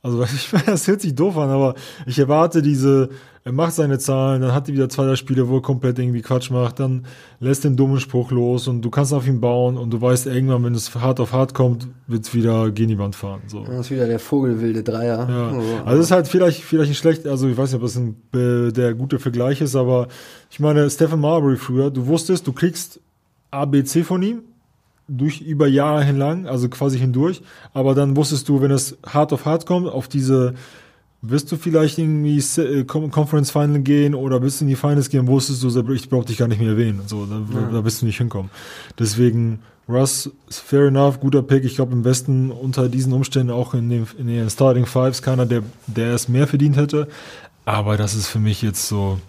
Also ich [LAUGHS] meine, das hört sich doof an, aber ich erwarte diese, er macht seine Zahlen, dann hat er wieder zwei drei Spiele, wo er komplett irgendwie Quatsch macht, dann lässt den dummen Spruch los und du kannst auf ihn bauen und du weißt irgendwann, wenn es hart auf hart kommt, wird's wieder gegen die Wand fahren. So. Das ist wieder der Vogelwilde Dreier. Ja. Also, Also es ist halt vielleicht, vielleicht ein schlecht, also ich weiß nicht, ob das ein, äh, der gute Vergleich ist, aber ich meine, Stephen Marbury früher, du wusstest, du kriegst ABC von ihm durch über Jahre hinlang, also quasi hindurch, aber dann wusstest du, wenn es hart auf hart kommt, auf diese wirst du vielleicht irgendwie äh, Con- Conference Final gehen oder willst du in die Finals gehen, wusstest du, ich brauch dich gar nicht mehr erwähnen. So, da, da wirst du nicht hinkommen. Deswegen, Russ, fair enough, guter Pick. Ich glaube, im Westen unter diesen Umständen auch in den, in den Starting Fives keiner, der, der es mehr verdient hätte. Aber das ist für mich jetzt so,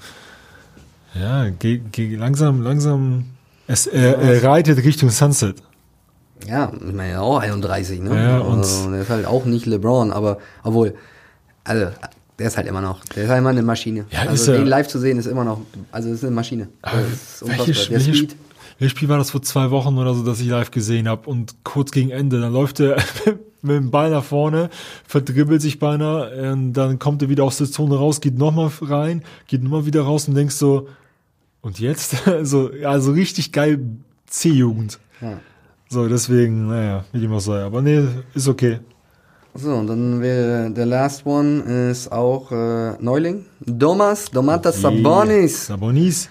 ja, geh, geh langsam, langsam, es, er, er reitet Richtung Sunset. Ja, ich meine auch 31, ne? Ja, und- also, der ist halt auch nicht LeBron, aber obwohl, also der ist halt immer noch, der ist halt immer eine Maschine. Ja, also den live zu sehen ist immer noch, also das ist eine Maschine. Das ist. Welches, der welches, Speed, welches Spiel war das vor zwei Wochen oder so, das ich live gesehen habe und kurz gegen Ende, dann läuft er [LAUGHS] mit dem Ball nach vorne, verdribbelt sich beinahe, und dann kommt er wieder aus der Zone raus, geht nochmal rein, geht nochmal wieder raus und denkst so, und jetzt? [LAUGHS] also, ja, so richtig geil C-Jugend. Ja. So, deswegen, naja, wie dem auch sei. Aber nee, ist okay. So, und dann wäre der last one ist auch äh, Neuling. Domas, Domantas Sabonis. Sabonis.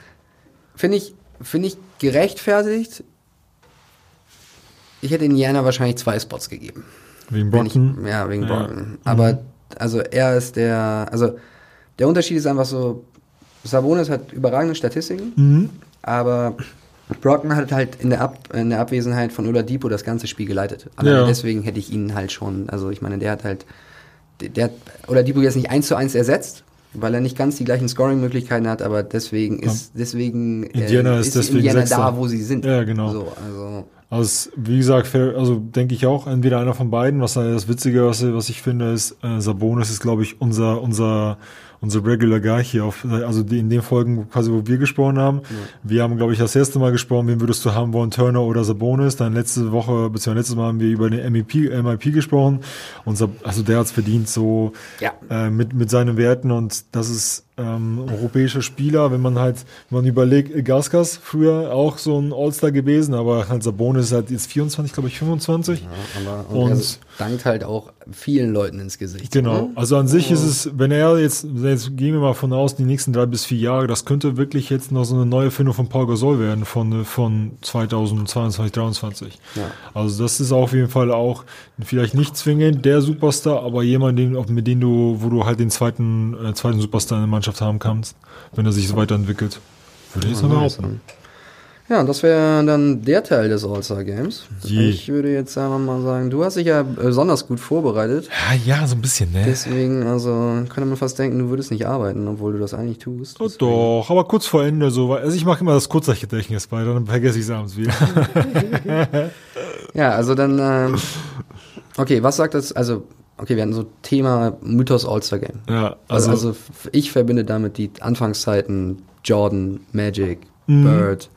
Finde ich, finde ich gerechtfertigt. Ich hätte Indiana wahrscheinlich zwei Spots gegeben. Wegen Wenn ich, Brockton. ja, wegen Ja. Brockton. Aber also er ist der, also der Unterschied ist einfach so, Sabonis hat überragende Statistiken, Mhm. aber Brockton hat halt in der, Ab, in der Abwesenheit von Oladipo das ganze Spiel geleitet. Alleine Ja. deswegen hätte ich ihn halt schon, also ich meine, der hat halt, der, hat Oladipo jetzt nicht eins zu eins ersetzt, weil er nicht ganz die gleichen Scoring-Möglichkeiten hat, aber deswegen ist, deswegen äh, Indiana ist deswegen Indiana Sechster. da, wo sie sind. Ja, genau. So, also, Also, wie gesagt, also denke ich auch, entweder einer von beiden. Was das Witzige, was, was ich finde, ist, äh, Sabonis ist, glaube ich, unser, unser, unser Regular Guy hier auf, also die, in den Folgen quasi, wo wir gesprochen haben. Wir haben, glaube ich, das erste Mal gesprochen, wen würdest du haben wollen, Turner oder Sabonis. Dann letzte Woche, beziehungsweise letztes Mal haben wir über den MIP, MIP gesprochen. Und Sab also der hat's verdient, so, Ja. äh, mit, mit seinen Werten und das ist ähm, europäischer Spieler, wenn man halt, wenn man überlegt, Gaskas früher auch so ein All-Star gewesen, aber halt Sabonis ist halt jetzt 24, glaube ich, 25. aber, und, Und- er dankt halt auch vielen Leuten ins Gesicht. Genau. Also an sich ist es, wenn er jetzt, jetzt gehen wir mal von aus, die nächsten drei bis vier Jahre, das könnte wirklich jetzt noch so eine neue Erfindung von Paul Gasol werden von, von 2022, 2023. Ja. Also das ist auf jeden Fall auch vielleicht nicht zwingend der Superstar, aber jemand, den, mit dem du, wo du halt den zweiten, äh, zweiten Superstar in der Mannschaft haben kannst, wenn er sich so weiterentwickelt. Würde ich jetzt mal behaupten. Ja, und das wäre dann der Teil des All-Star Games. Je. Ich würde jetzt einfach mal sagen, du hast dich ja besonders gut vorbereitet. Ja, ja, so ein bisschen, ne? Deswegen, also könnte man fast denken, du würdest nicht arbeiten, obwohl du das eigentlich tust. Oh, doch, aber kurz vor Ende so, also ich mache immer das Kurzzeitgedächtnis, weil dann vergesse ich es abends wieder. [LAUGHS] Ja, also dann, ähm, okay, was sagt das, also, okay, wir hatten so Thema Mythos All-Star Game. ja, Also, also, also ich verbinde damit die Anfangszeiten Jordan, Magic, Mhm. Bird,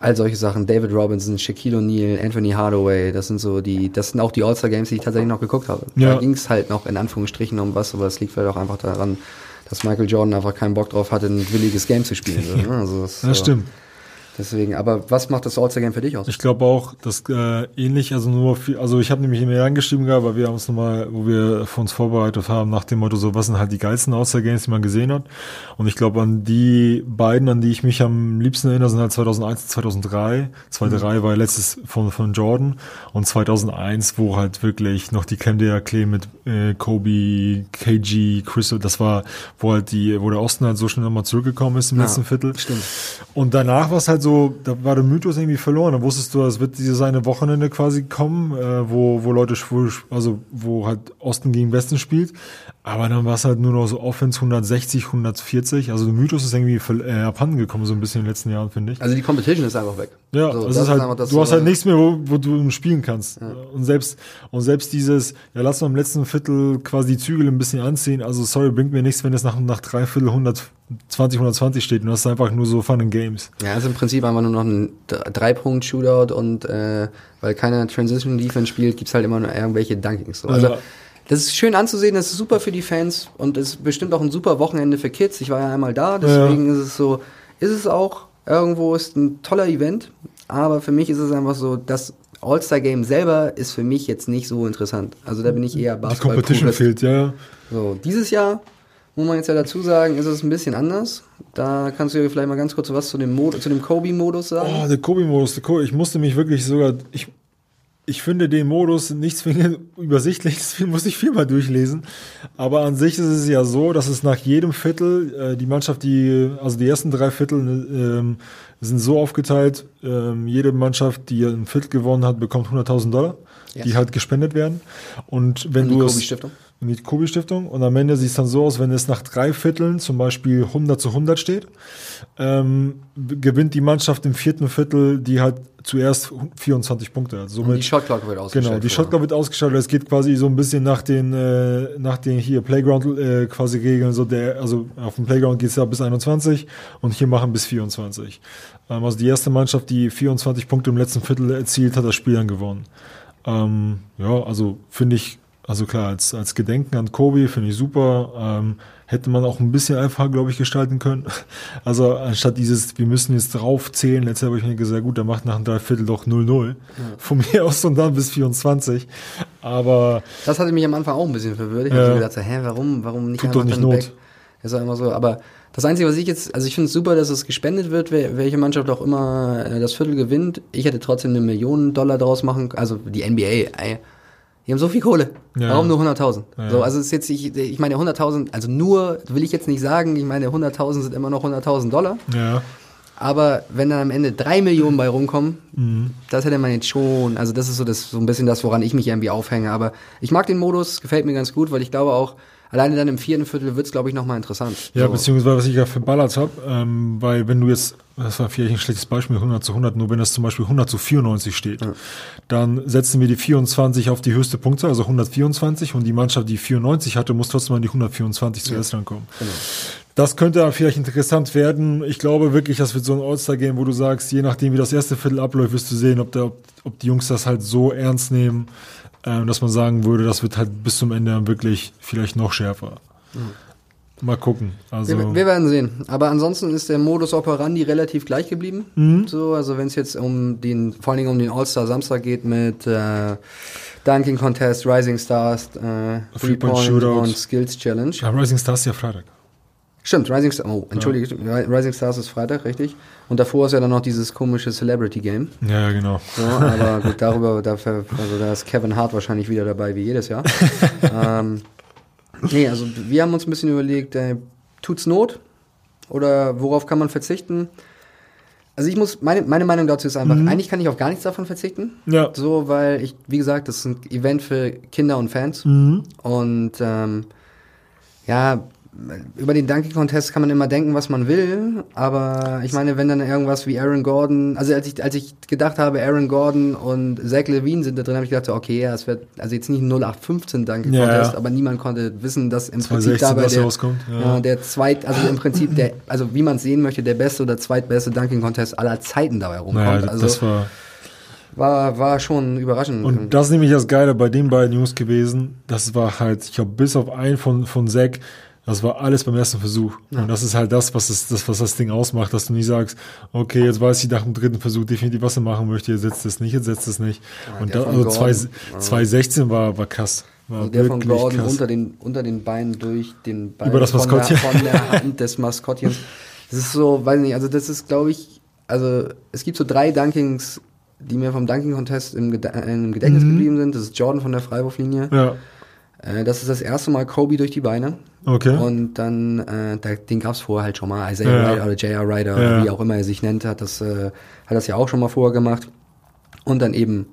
all solche Sachen, David Robinson, Shaquille O'Neal, Anthony Hardaway, das sind so die, das sind auch die All-Star Games, die ich tatsächlich noch geguckt habe. Ja. Da ging es halt noch in Anführungsstrichen um was, aber das liegt vielleicht auch einfach daran, dass Michael Jordan einfach keinen Bock drauf hatte, ein williges Game zu spielen. Ne? also das, so- stimmt. Deswegen, aber was macht das All-Star Game für dich aus? Ich glaube auch, dass äh, ähnlich, also nur viel, also ich habe nämlich mir reingeschrieben gehabt, weil wir haben uns nochmal, wo wir für uns vorbereitet haben, nach dem Motto, so was sind halt die geilsten All-Star-Games, die man gesehen hat. Und ich glaube, an die beiden, an die ich mich am liebsten erinnere, sind halt 2001, 2003. 2003 war letztes von, von Jordan und 2001, wo halt wirklich noch die Candida Clay mit äh, Kobe, KG, Chris, das war, wo halt die, wo der Osten halt so schnell nochmal zurückgekommen ist im Ja, letzten Viertel. stimmt. Und danach war es halt so, da war der Mythos irgendwie verloren. Da wusstest du, es wird diese seine Wochenende quasi kommen, äh, wo, wo Leute, wo, also wo halt Osten gegen Westen spielt. Aber dann war es halt nur noch so Offense 160, 140. Also der Mythos ist irgendwie äh, abhanden gekommen, so ein bisschen in den letzten Jahren, finde ich. Also die Competition ist einfach weg. Ja, so, das ist halt, einfach das, du hast äh, halt nichts mehr, wo, wo du spielen kannst. Und selbst, und selbst dieses, ja, lass mal im letzten Viertel quasi die Zügel ein bisschen anziehen. Also, sorry, bringt mir nichts, wenn es nach, nach drei Viertel 120, 120 steht. Und das ist einfach nur so Fun and Games. Ja, ist im Prinzip einfach nur noch ein Drei-Punkt-Shootout und äh, weil keiner Transition-Defense spielt, gibt's halt immer nur irgendwelche Dunkings. So. Also, Ja. Das ist schön anzusehen, das ist super für die Fans und ist bestimmt auch ein super Wochenende für Kids. Ich war ja einmal da, deswegen ist es so, ist es auch irgendwo, ist ein toller Event, aber für mich ist es einfach so, das All-Star-Game selber ist für mich jetzt nicht so interessant. Also da bin ich eher Die Basketball. Competition Purist. fehlt, ja. So, dieses Jahr, muss man jetzt ja dazu sagen, ist es ein bisschen anders. Da kannst du ja vielleicht mal ganz kurz was zu dem, Mod zu dem Kobe-Modus sagen. Oh, der Kobe-Modus, der Kobe, ich musste mich wirklich sogar, ich, ich finde den Modus nicht zwingend übersichtlich, [LAUGHS] deswegen muss ich viel mal durchlesen. Aber an sich ist es ja so, dass es nach jedem Viertel, äh, die Mannschaft, die, also die ersten drei Viertel ähm, sind so aufgeteilt, ähm, jede Mannschaft, die ein Viertel gewonnen hat, bekommt 100.000 Dollar, Yes. die halt gespendet werden. Und wenn du es- Kobe-Stiftung. In die Kobi-Stiftung. Und am Ende sieht es dann so aus, wenn es nach drei Vierteln zum Beispiel 100 zu 100 steht, ähm, gewinnt die Mannschaft im vierten Viertel, die hat zuerst 24 Punkte. Also Und die somit, Shotclock wird ausgestellt. genau, die. Shotclock wird ausgeschaltet. Es geht quasi so ein bisschen nach den, äh, nach den hier Playground äh, quasi Regeln. So der, also auf dem Playground geht es ja bis 21 und hier machen bis 24. Ähm, also die erste Mannschaft, die 24 Punkte im letzten Viertel erzielt, hat das Spiel dann gewonnen. Ähm, ja, also finde ich, also klar, als, als Gedenken an Kobe finde ich super. Ähm, hätte man auch ein bisschen einfacher, glaube ich, gestalten können. [LAUGHS] Also anstatt dieses, wir müssen jetzt draufzählen, letztes habe ich mir gesagt, gut, dann macht nach einem Dreiviertel doch 0-0. Von [LAUGHS] mir aus und dann bis 24. Aber Das hatte mich am Anfang auch ein bisschen verwirrt. Ich Ja. habe gedacht, hä, warum, warum nicht Tut doch nicht Not. Back? Ist auch immer so. Aber das Einzige, was ich jetzt, also ich finde es super, dass es gespendet wird, welche Mannschaft auch immer äh, das Viertel gewinnt. Ich hätte trotzdem eine Million Dollar draus machen, also die NBA, ey. Die haben so viel Kohle. Ja. Warum nur 100.000? Ja. So, also es ist jetzt, ich, ich meine 100.000, also nur, will ich jetzt nicht sagen, ich meine 100.000 sind immer noch 100.000 Dollar. ja, Aber wenn dann am Ende drei Millionen bei rumkommen, Mhm. das hätte man jetzt schon. Also das ist so das so ein bisschen das, woran ich mich irgendwie aufhänge. Aber ich mag den Modus, gefällt mir ganz gut, weil ich glaube auch, alleine dann im vierten Viertel wird's, glaube ich, nochmal interessant. Ja, so. beziehungsweise was ich ja verballert habe, ähm, weil wenn du jetzt, das war vielleicht ein schlechtes Beispiel, 100 zu 100, nur wenn das zum Beispiel 100 zu 94 steht, dann setzen wir die 24 auf die höchste Punktzahl, also 124 und die Mannschaft, die 94 hatte, muss trotzdem an die 124 zuerst rankommen. Genau. Das könnte dann vielleicht interessant werden. Ich glaube wirklich, das wird so ein All-Star-Game, wo du sagst, je nachdem, wie das erste Viertel abläuft, wirst du sehen, ob, der, ob, ob die Jungs das halt so ernst nehmen, dass man sagen würde, das wird halt bis zum Ende wirklich vielleicht noch schärfer. Mal gucken. Also, Wir, wir werden sehen. Aber ansonsten ist der Modus operandi relativ gleich geblieben. Mhm. So, also wenn es jetzt um den, vor allen Dingen um den All-Star Samstag geht mit äh, Dunking Contest, Rising Stars, äh, Three-Point Three-Point Shootout. und Skills Challenge. ja, Rising Stars ist ja Freitag. Stimmt, Rising Stars, oh, entschuldige, Rising Stars ist Freitag, richtig. Und davor ist ja dann noch dieses komische Celebrity Game. Ja, genau. So, aber [LAUGHS] gut, darüber, dafür, also da ist Kevin Hart wahrscheinlich wieder dabei, wie jedes Jahr. [LAUGHS] ähm, nee, also wir haben uns ein bisschen überlegt, äh, tut's Not? Oder worauf kann man verzichten? Also ich muss, meine, meine Meinung dazu ist einfach, eigentlich kann ich auf gar nichts davon verzichten. Ja. So, weil ich, wie gesagt, das ist ein Event für Kinder und Fans. Und ähm, ja, über den Donkey Contest kann man immer denken, was man will, aber ich meine, wenn dann irgendwas wie Aaron Gordon, also als ich, als ich gedacht habe, Aaron Gordon und Zach Levine sind da drin, habe ich gedacht, so, okay, ja, es wird, also jetzt nicht ein 0815 Donkey Ja, Contest, ja. aber niemand konnte wissen, dass im 2016 Prinzip dabei der, rauskommt, ja. ja, der zweit, also im Prinzip der, also wie man es sehen möchte, der beste oder zweitbeste Dunking Contest aller Zeiten dabei rumkommt. Naja, also das war. war, war schon überraschend. Und das ist nämlich das Geile bei den beiden Jungs gewesen. Das war halt, ich glaube, bis auf einen von, von Zack, das war alles beim ersten Versuch. Und das ist halt das, was das, das, was das Ding ausmacht, dass du nicht sagst, okay, jetzt weiß ich nach dem dritten Versuch definitiv, was er machen möchte, jetzt setzt es nicht, jetzt setzt es nicht. Und der da, also zwei, Gordon, 2016 war, war krass. War Also der von Gordon krass. unter den, unter den Beinen durch den Ball Über das von, der, Maskottchen. von der [LAUGHS] Hand des Maskottchens. Das ist so, weiß nicht, also das ist, glaube ich, also es gibt so drei Dunkings, die mir vom Dunking Contest im, Geda im Gedächtnis geblieben sind. Das ist Jordan von der Freiwurflinie. Mhm. Ja, Äh, das ist das erste Mal Kobe durch die Beine. okay. Und dann, äh, da, den gab's vorher halt schon mal. Isaiah Ja. Ryder oder J.R. Ryder, Ja. oder wie auch immer er sich nennt, hat das, äh, hat das ja auch schon mal vorher gemacht. Und dann eben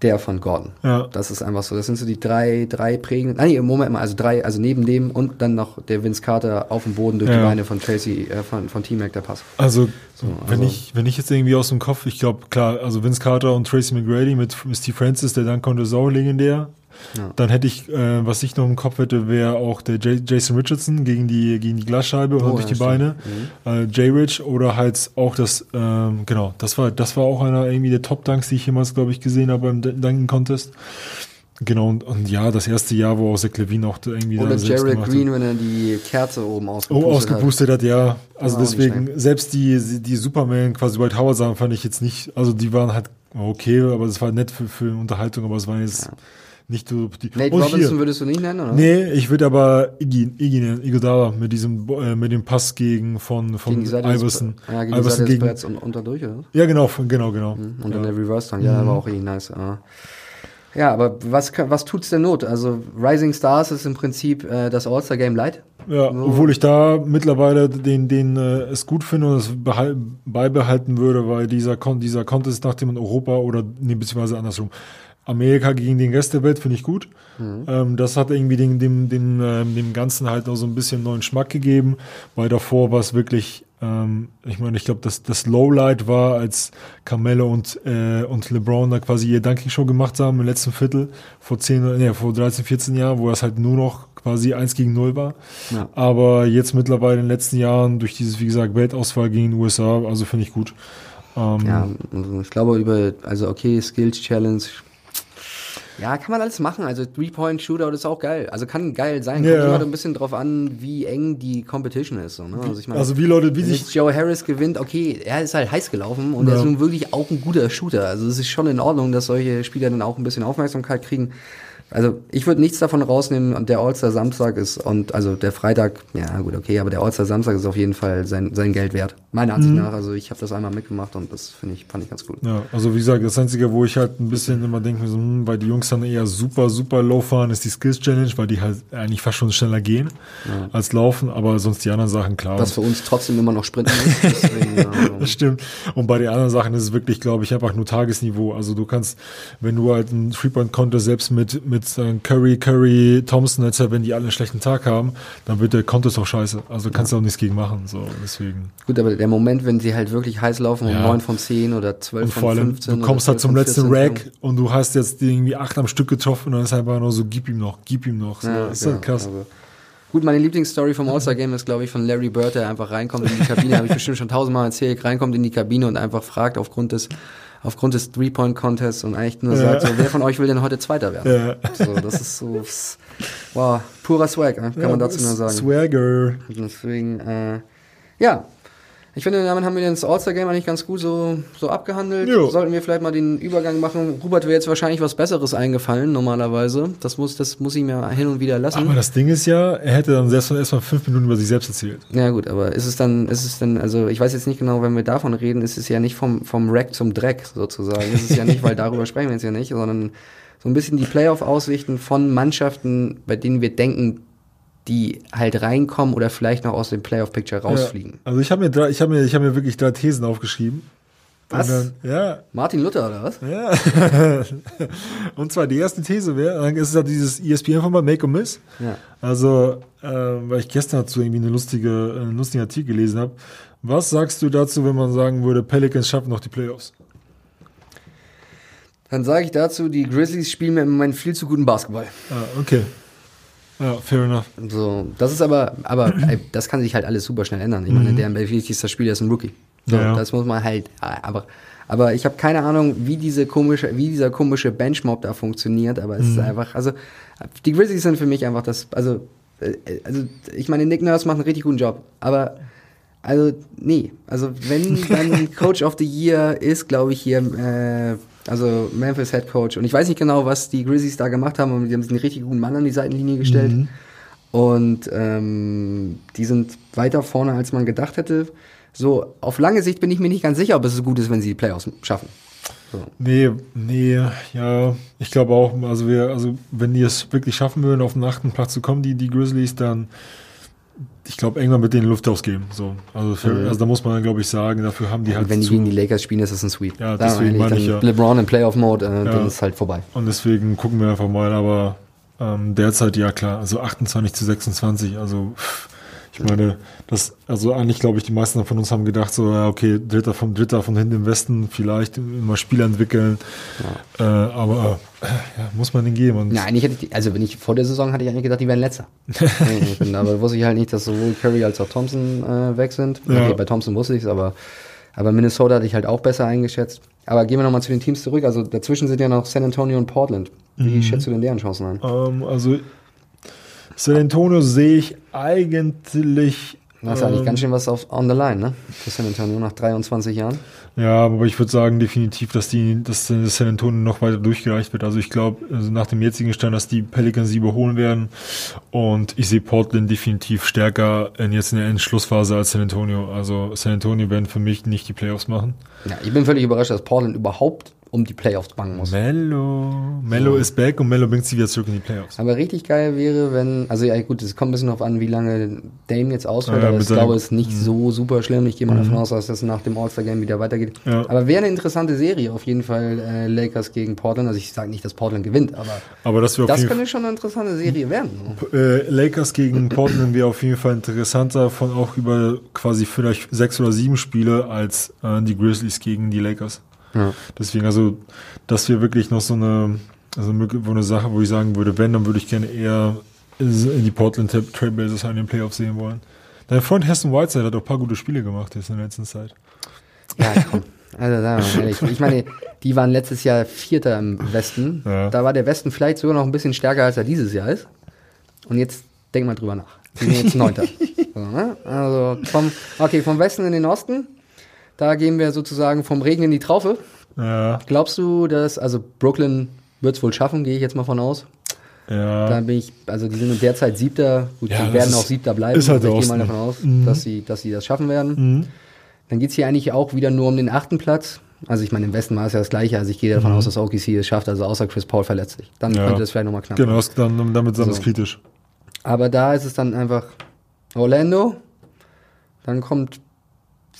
der von Gordon. Ja. Das ist einfach so. Das sind so die drei, drei prägenden. Nein, im Moment mal, also drei, also neben dem und dann noch der Vince Carter auf dem Boden durch die Ja. Beine von Tracy, äh, von, von T-Mac, der Pass. Also, wenn, also- ich, wenn ich jetzt irgendwie aus dem Kopf, ich glaube, klar, also Vince Carter und Tracy McGrady mit Steve Francis, der dann konnte sau legendär. Dann hätte ich, äh, was ich noch im Kopf hätte, wäre auch der J Jason Richardson gegen die, gegen die Glasscheibe und Oh, durch ja, die. Beine. Äh, J-Rich oder halt auch das, ähm, genau, das war, das war auch einer irgendwie der Top-Dunks, die ich jemals, glaube ich, gesehen habe beim Dunking Contest. Genau, und, und ja, das erste Jahr, wo auch Zach Levine auch irgendwie Oder Jared gemacht hat. Green, wenn er die Kerze oben ausgepustet Oh, ausgepustet hat, ja. Also War nicht deswegen, selbst die, die Superman, quasi White Howard Sachen fand ich jetzt nicht, also die waren halt okay, aber es war nett für, für Unterhaltung, aber es waren jetzt nicht so die. Nate Und Robinson hier, würdest du nicht nennen, oder? nee, ich würde aber Iggy, Iggy nennen, Iguodala mit diesem, äh, mit dem Pass gegen von, von Gegen Seite des- Iverson. Ja, gegen Iverson gegen, und unter durch, oder? ja, genau, genau, genau. Und dann der Reverse Dunk, ja, war auch eh nice. Ja. Ja, aber was, was tut's denn Not? Also Rising Stars ist im Prinzip äh, das All-Star-Game Light. Ja, obwohl ich da mittlerweile den, den äh, es gut finde und es behal- beibehalten würde, weil dieser, Con dieser Contest nach dem in Europa oder nee, beziehungsweise andersrum. Amerika gegen den Rest der Welt finde ich gut. Ähm, das hat irgendwie den, dem, dem, ähm, dem Ganzen halt noch so ein bisschen neuen Schmack gegeben, weil davor war es wirklich, ähm, ich meine, ich glaube, das, das Lowlight war, als Carmelo und, äh, und LeBron da quasi ihr Dunking-Show gemacht haben im letzten Viertel vor 10, nee, vor 13, 14 Jahren, wo es halt nur noch quasi 1 gegen 0 war. Ja. Aber jetzt mittlerweile in den letzten Jahren durch dieses, wie gesagt, Weltauswahl gegen die USA, also finde ich gut. Ähm, Ja, ich glaube über, also okay, Skills Challenge. Ja, kann man alles machen. Also Three-Point-Shootout ist auch geil. Also kann geil sein. Kommt Ja. immer so ein bisschen drauf an, wie eng die Competition ist. So, ne? Also ich meine, Also wie Leute, wie sich Joe Harris gewinnt, okay, er ist halt heiß gelaufen und Ja. er ist nun wirklich auch ein guter Shooter. Also es ist schon in Ordnung, dass solche Spieler dann auch ein bisschen Aufmerksamkeit kriegen. Also ich würde nichts davon rausnehmen und der All-Star Samstag ist und also der Freitag, ja gut, okay, aber der All-Star Samstag ist auf jeden Fall sein, sein Geld wert. Meiner Ansicht nach. Also ich habe das einmal mitgemacht und das finde ich, fand ich ganz gut. Ja, also wie gesagt, das Einzige, wo ich halt ein bisschen immer denke, so, hm, weil die Jungs dann eher super, super low fahren, ist die Skills Challenge, weil die halt eigentlich fast schon schneller gehen als laufen, aber sonst die anderen Sachen klar. Was für uns trotzdem immer noch sprinten ist. [LAUGHS] Deswegen, Das ja, stimmt. Und bei den anderen Sachen ist es wirklich, glaube ich, einfach nur Tagesniveau. Also du kannst, wenn du halt einen Three-Point-Contest selbst mit, mit äh, Curry, Curry, Thompson, etc., wenn die alle einen schlechten Tag haben, dann wird der Contest auch scheiße. Also kannst du auch nichts gegen machen. So, deswegen. gut, aber der Moment, wenn sie halt wirklich heiß laufen, um Ja. 9 von 10 oder 12 Und von vor allem, 15 du kommst halt zum 12 letzten von 14, Rack und du hast jetzt irgendwie acht am Stück getroffen und dann ist einfach nur so, gib ihm noch, gib ihm noch. So, Ja, ist ja, halt krass. also- Gut, meine Lieblingsstory vom All-Star-Game ist, glaube ich, von Larry Bird, der einfach reinkommt in die Kabine, [LAUGHS] habe ich bestimmt schon tausendmal erzählt, reinkommt in die Kabine und einfach fragt aufgrund des, aufgrund des Three-Point-Contests und eigentlich nur sagt, so, wer von euch will denn heute Zweiter werden? Ja. So, das ist so, wow, purer Swag, ne? kann man dazu nur sagen. Swagger. Deswegen, äh, ja. Ich finde, damit haben wir das All-Star-Game eigentlich ganz gut so, so abgehandelt. Jo. Sollten wir vielleicht mal den Übergang machen. Robert wäre jetzt wahrscheinlich was Besseres eingefallen, normalerweise. Das muss, das muss ich mir hin und wieder lassen. Aber das Ding ist ja, er hätte dann selbst erstmal fünf Minuten über sich selbst erzählt. Ja gut, aber ist es dann, ist es dann, also ich weiß jetzt nicht genau, wenn wir davon reden, ist es ja nicht vom, vom Rack zum Dreck sozusagen. Ist es ja nicht, weil darüber sprechen wir jetzt ja nicht, sondern so ein bisschen die Playoff-Aussichten von Mannschaften, bei denen wir denken, die halt reinkommen oder vielleicht noch aus dem Playoff-Picture rausfliegen. Ja. Also ich habe mir, drei- ich habe mir, ich habe mir wirklich drei Thesen aufgeschrieben. Was? Dann, ja, Martin Luther oder was? Ja. [LAUGHS] und zwar die erste These wäre, dann ist es ja dieses ESPN-Format Make or Miss. Ja. Also, äh, weil ich gestern dazu irgendwie eine lustige, einen lustigen Artikel gelesen habe. Was sagst du dazu, wenn man sagen würde, Pelicans schaffen noch die Playoffs? Dann sage ich dazu, die Grizzlies spielen mir im Moment viel zu guten Basketball. Ah, okay. Ja, fair enough. So, das ist aber, aber [CLEARS THROAT] das kann sich halt alles super schnell ändern. Ich meine, der wichtigste Spieler ist ein Rookie. So, Ja, ja. Das muss man halt, aber, aber ich habe keine Ahnung, wie diese komische, wie dieser komische Benchmob da funktioniert, aber es ist einfach, also die Grizzlies sind für mich einfach das, also, äh, also ich meine, Nick Nurse macht einen richtig guten Job, aber also nee, also wenn dann [LAUGHS] Coach of the Year ist, glaube ich hier, äh, also Memphis Head Coach und ich weiß nicht genau, was die Grizzlies da gemacht haben, aber die haben sich einen richtig guten Mann an die Seitenlinie gestellt und ähm, die sind weiter vorne, als man gedacht hätte. So, auf lange Sicht bin ich mir nicht ganz sicher, ob es so gut ist, wenn sie die Playoffs schaffen. Nee, nee, ja, ich glaube auch, also wir, also wenn die es wirklich schaffen würden, auf den achten Platz zu kommen, die, die Grizzlies, dann ich glaube, irgendwann mit denen Luft ausgeben. So. Also, für, also da muss man, glaube ich, sagen, dafür haben die halt Wenn die zu, gegen die Lakers spielen, ist das ein Sweep. Ja, Da deswegen meine ich ja. LeBron im Playoff-Mode, äh, dann ist halt vorbei. Und deswegen gucken wir einfach mal, aber ähm, derzeit ja klar, also 28 zu 26, also pff, ich meine, das, also eigentlich glaube ich, die meisten von uns haben gedacht, so, ja, okay, Dritter von Dritter von hinten im Westen, vielleicht immer Spiele entwickeln, äh, aber äh, ja, muss man den geben. Und Ja, eigentlich hätte ich, die, also wenn ich vor der Saison hatte ich eigentlich gedacht, die wären letzter. [LAUGHS] Bin- aber wusste ich halt nicht, dass sowohl Curry als auch Thompson äh, weg sind. Ja. Okay, bei Thompson wusste ich es, aber, aber Minnesota hatte ich halt auch besser eingeschätzt. Aber gehen wir nochmal zu den Teams zurück. Also dazwischen sind ja noch San Antonio und Portland. Wie Mhm. schätzt du denn deren Chancen ein? ähm, also San Antonio sehe ich eigentlich hast ja eigentlich ähm, ganz schön was auf on the line, ne? Für San Antonio nach 23 Jahren. Ja, aber ich würde sagen definitiv, dass die, dass das San Antonio noch weiter durchgereicht wird. Also ich glaube, also nach dem jetzigen Stand, dass die Pelicans sie überholen werden. Und ich sehe Portland definitiv stärker in jetzt in der Endschlussphase als San Antonio. Also San Antonio werden für mich nicht die Playoffs machen. Ja, ich bin völlig überrascht, dass Portland überhaupt um die Playoffs bangen muss. Mello. Mello ist back und Mello bringt sie wieder zurück in die Playoffs. Aber richtig geil wäre, wenn, also ja gut, es kommt ein bisschen darauf an, wie lange Dame jetzt ausfällt, Ja, aber ich glaube, es ist nicht so super schlimm. Ich gehe mal davon aus, dass das nach dem All-Star-Game wieder weitergeht. Ja. Aber wäre eine interessante Serie auf jeden Fall, äh, Lakers gegen Portland. Also ich sage nicht, dass Portland gewinnt, aber Aber das das könnte schon eine interessante Serie werden. So. äh, Lakers gegen Portland wäre auf jeden Fall interessanter von auch über quasi vielleicht sechs oder sieben Spiele als äh, die Grizzlies gegen die Lakers. Ja. Deswegen, also, das wäre wirklich noch so eine, also eine Sache, wo ich sagen würde, wenn, dann würde ich gerne eher in die Portland Tra- Trailblazers in den Playoffs sehen wollen. Dein Freund Hessen Whiteside hat auch ein paar gute Spiele gemacht jetzt in der letzten Zeit. Ja, komm. Also sagen wir mal ehrlich. Ich meine, die waren letztes Jahr Vierter im Westen. Ja. Da war der Westen vielleicht sogar noch ein bisschen stärker, als er dieses Jahr ist. Und jetzt denk mal drüber nach. Die sind jetzt Neunter. [LAUGHS] so, ne? Also vom, okay, vom Westen in den Osten. Da gehen wir sozusagen vom Regen in die Traufe. Ja, Glaubst du, dass, also Brooklyn wird es wohl schaffen, gehe ich jetzt mal von aus. ja. Da bin ich, also die sind derzeit Siebter, gut, Ja, die werden ist- auch Siebter bleiben. ist halt also ich gehe mal. Mhm. davon aus, dass, sie, dass sie das schaffen werden. Dann geht's hier eigentlich auch wieder nur um den achten Platz. Also ich meine, im Westen war es ja das Gleiche. Also ich gehe davon aus, dass OKC es schafft, also außer Chris Paul verletzt sich. Dann Mhm. Ja. könnte es vielleicht nochmal knapp Genau, dann, damit ist So. es kritisch. Aber da ist es dann einfach Orlando. Dann kommt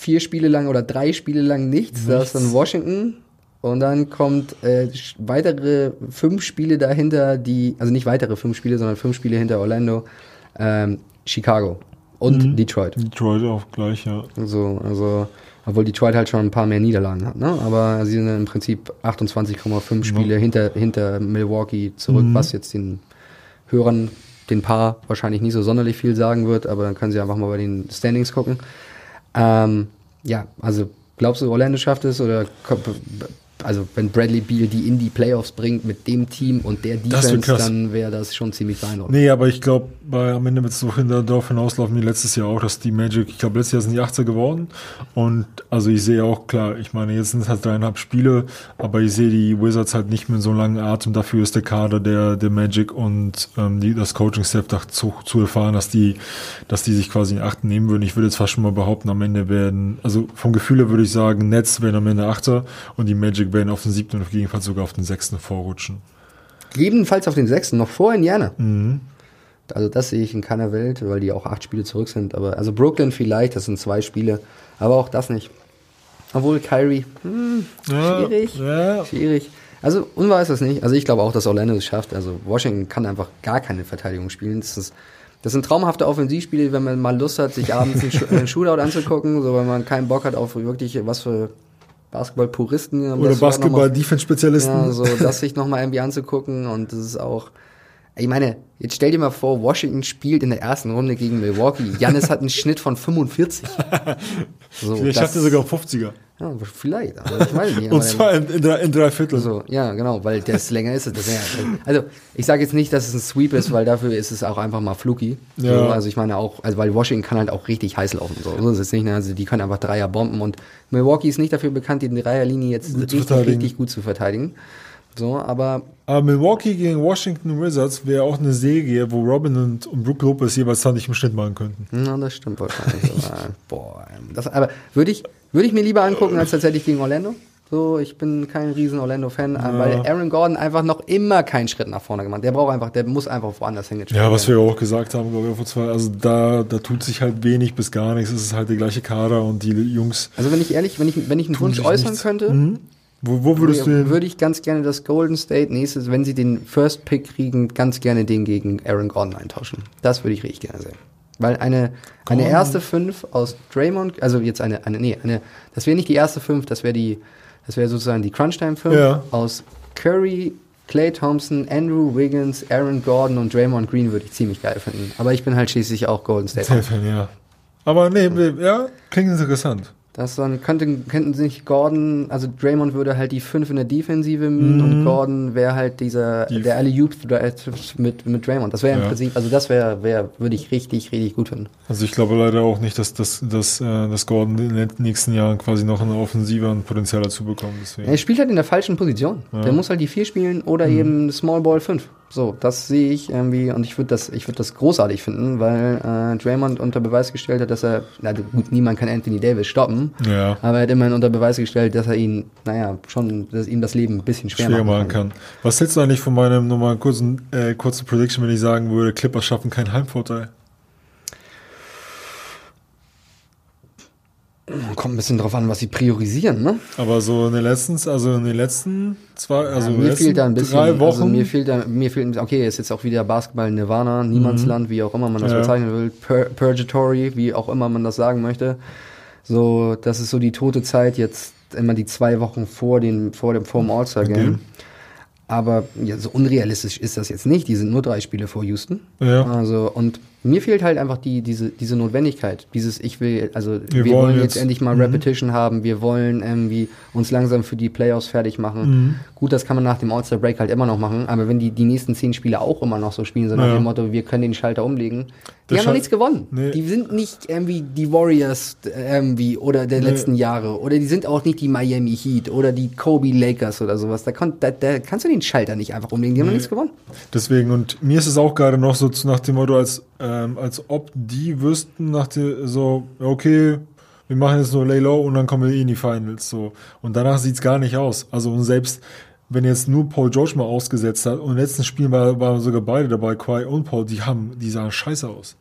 vier Spiele lang oder drei Spiele lang nichts. Da ist dann Washington. Und dann kommt äh, weitere fünf Spiele dahinter, die, also nicht weitere fünf Spiele, sondern fünf Spiele hinter Orlando, ähm, Chicago und Mhm. Detroit. Detroit auch gleich, ja. So, also, obwohl Detroit halt schon ein paar mehr Niederlagen hat, ne? Aber sie sind im Prinzip 28,5 Spiele hinter, hinter Milwaukee zurück, was jetzt den Hörern, den Paar wahrscheinlich nicht so sonderlich viel sagen wird, aber dann können sie einfach mal bei den Standings gucken. Ähm, ja, also glaubst du, Orlando schafft es oder also wenn Bradley Beal die in die Playoffs bringt mit dem Team und der wär Defense, krass. dann wäre das schon ziemlich beeindruckend. Nee, aber ich glaube, am Ende wird es hinter- darauf hinauslaufen wie letztes Jahr auch, dass die Magic, ich glaube, letztes Jahr sind die 18 geworden. Und also ich sehe auch klar, ich meine, jetzt sind es halt dreieinhalb Spiele, aber ich sehe die Wizards halt nicht mit so langen Atem. Dafür ist der Kader der, der Magic und ähm, die, das Coaching-Staff da zu, zu erfahren, dass die, dass die sich quasi in Achten nehmen würden. Ich würde jetzt fast schon mal behaupten, am Ende werden, also vom Gefühl her würde ich sagen, Nets werden am Ende Achter und die Magic werden auf den siebten und gegebenenfalls sogar auf den sechsten vorrutschen. Jedenfalls auf den sechsten, noch vor Indiana. Mhm. Also das sehe ich in keiner Welt, weil die auch acht Spiele zurück sind. Aber also Brooklyn vielleicht, das sind zwei Spiele, aber auch das nicht. Obwohl Kyrie, hm, schwierig, Ja, schwierig. Also unwahr ist das nicht. Also ich glaube auch, dass Orlando es schafft. Also Washington kann einfach gar keine Verteidigung spielen. Das ist das sind traumhafte Offensivspiele, wenn man mal Lust hat, sich abends einen [LAUGHS] Shootout anzugucken, so wenn man keinen Bock hat auf wirklich was für Basketball-Puristen. Oder Basketball-Defense-Spezialisten. ja, so das sich nochmal irgendwie anzugucken und das ist auch. Ich meine, jetzt stell dir mal vor, Washington spielt in der ersten Runde gegen Milwaukee. Jannis hat einen [LAUGHS] Schnitt von 45. [LAUGHS] So, Vielleicht schafft er sogar einen 50er. Ja, vielleicht, aber ich weiß nicht. [LAUGHS] Und zwar in, in, drei, in drei Viertel. so, ja, genau, weil das länger ist. Das, ja, also ich sage jetzt nicht, dass es ein Sweep ist, weil dafür ist es auch einfach mal fluky. So, Ja. also ich meine auch, also weil Washington kann halt auch richtig heiß laufen. So, so ist es nicht. Ne? Also die können einfach Dreier bomben und Milwaukee ist nicht dafür bekannt, die Dreierlinie jetzt richtig, richtig gut zu verteidigen. So, aber Aber Milwaukee gegen Washington Wizards wäre auch eine Serie, wo Robin und, und Brook Lopez jeweils 20 im Schnitt machen könnten. Na, das stimmt wahrscheinlich. aber, [LAUGHS] boah, das, aber würde ich, würde ich mir lieber angucken als tatsächlich gegen Orlando. So, ich bin kein riesen Orlando-Fan, äh, weil Aaron Gordon einfach noch immer keinen Schritt nach vorne gemacht. Der braucht einfach, der muss einfach woanders hingestellt Ja, was wir auch gesagt haben, glaube ich, vor zwei, also da, da tut sich halt wenig bis gar nichts. Es ist halt der gleiche Kader und die Jungs. Also wenn ich ehrlich, wenn ich, wenn ich einen Wunsch äußern nichts. könnte, Mhm. Wo, wo würdest du würde ich ganz gerne das Golden State nächstes, wenn sie den First Pick kriegen, ganz gerne den gegen Aaron Gordon eintauschen. Das würde ich richtig gerne sehen. Weil eine, eine erste Fünf aus Draymond, also jetzt eine, eine, nee, eine, das wäre nicht die erste Fünf, das wäre die, das wäre sozusagen die Crunch-Time Fünf Ja. aus Curry, Clay Thompson, Andrew Wiggins, Aaron Gordon und Draymond Green würde ich ziemlich geil finden. Aber ich bin halt schließlich auch Golden State. Fan, ja. Aber nee, ja, klingt interessant. Das dann könnten, könnten sich Gordon, also Draymond würde halt die fünf in der Defensive mieten und Gordon wäre halt dieser, Mhm. Die- der alle Youth mit, mit Draymond. Das wäre im Ja. Prinzip, also das wäre, wäre, würde ich richtig, richtig gut finden. Also ich glaube leider auch nicht, dass, dass, dass, äh, dass Gordon in den nächsten Jahren quasi noch eine Offensive und Potenzial dazu bekommt. Deswegen. Er spielt halt in der falschen Position. Der muss halt die vier spielen oder Mhm. eben Small Ball 5. So, das sehe ich irgendwie und ich würde das, ich würde das großartig finden, weil äh, Draymond unter Beweis gestellt hat, dass er, na gut, niemand kann Anthony Davis stoppen, Ja. aber er hat immerhin unter Beweis gestellt, dass er ihn, naja, schon, dass ihm das Leben ein bisschen schwer, schwer machen kann. Was hältst du eigentlich von meinem nochmal kurzen, äh, kurzen Prediction, wenn ich sagen würde, Clippers schaffen keinen Heimvorteil? Kommt ein bisschen drauf an, was sie priorisieren, ne? Aber so in den letzten, also in den letzten zwei, also den mir fehlt da ein bisschen, drei Wochen. also mir fehlt da, mir fehlt, okay, ist jetzt auch wieder Basketball Nirvana, Niemandsland, wie auch immer man das Mhm. Ja. bezeichnen will, Pur Purgatory, wie auch immer man das sagen möchte. So, das ist so die tote Zeit jetzt immer die zwei Wochen vor den, vor dem, vor dem All-Star-Game. Okay. Aber ja, so unrealistisch ist das jetzt nicht. Die sind nur drei Spiele vor Houston. Ja. Also, und mir fehlt halt einfach die, diese, diese Notwendigkeit. Dieses, ich will, also wir, Wir wollen, jetzt, jetzt- endlich mal Repetition haben. Wir wollen irgendwie uns langsam für die Playoffs fertig machen. Gut, das kann man nach dem All-Star-Break halt immer noch machen. Aber wenn die die nächsten zehn Spiele auch immer noch so spielen, so nach Ja. dem Motto, wir können den Schalter umlegen. Die Der haben noch nichts gewonnen. Nee. Die sind nicht irgendwie die Warriors äh, irgendwie oder der Nee. letzten Jahre. Oder die sind auch nicht die Miami Heat oder die Kobe Lakers oder sowas. Da, kon, da, da kannst du den Schalter nicht einfach umlegen. Die haben noch nichts gewonnen. Deswegen, und mir ist es auch gerade noch so nach dem Motto, als, ähm, als ob die wüssten, nach der, so, okay, wir machen jetzt nur Lay Low und dann kommen wir eh in die Finals, so. Und danach sieht's gar nicht aus. Also, und selbst, wenn jetzt nur Paul George mal ausgesetzt hat und im letzten Spiel war, waren sogar beide dabei, Kawhi und Paul, die haben, die sahen scheiße aus.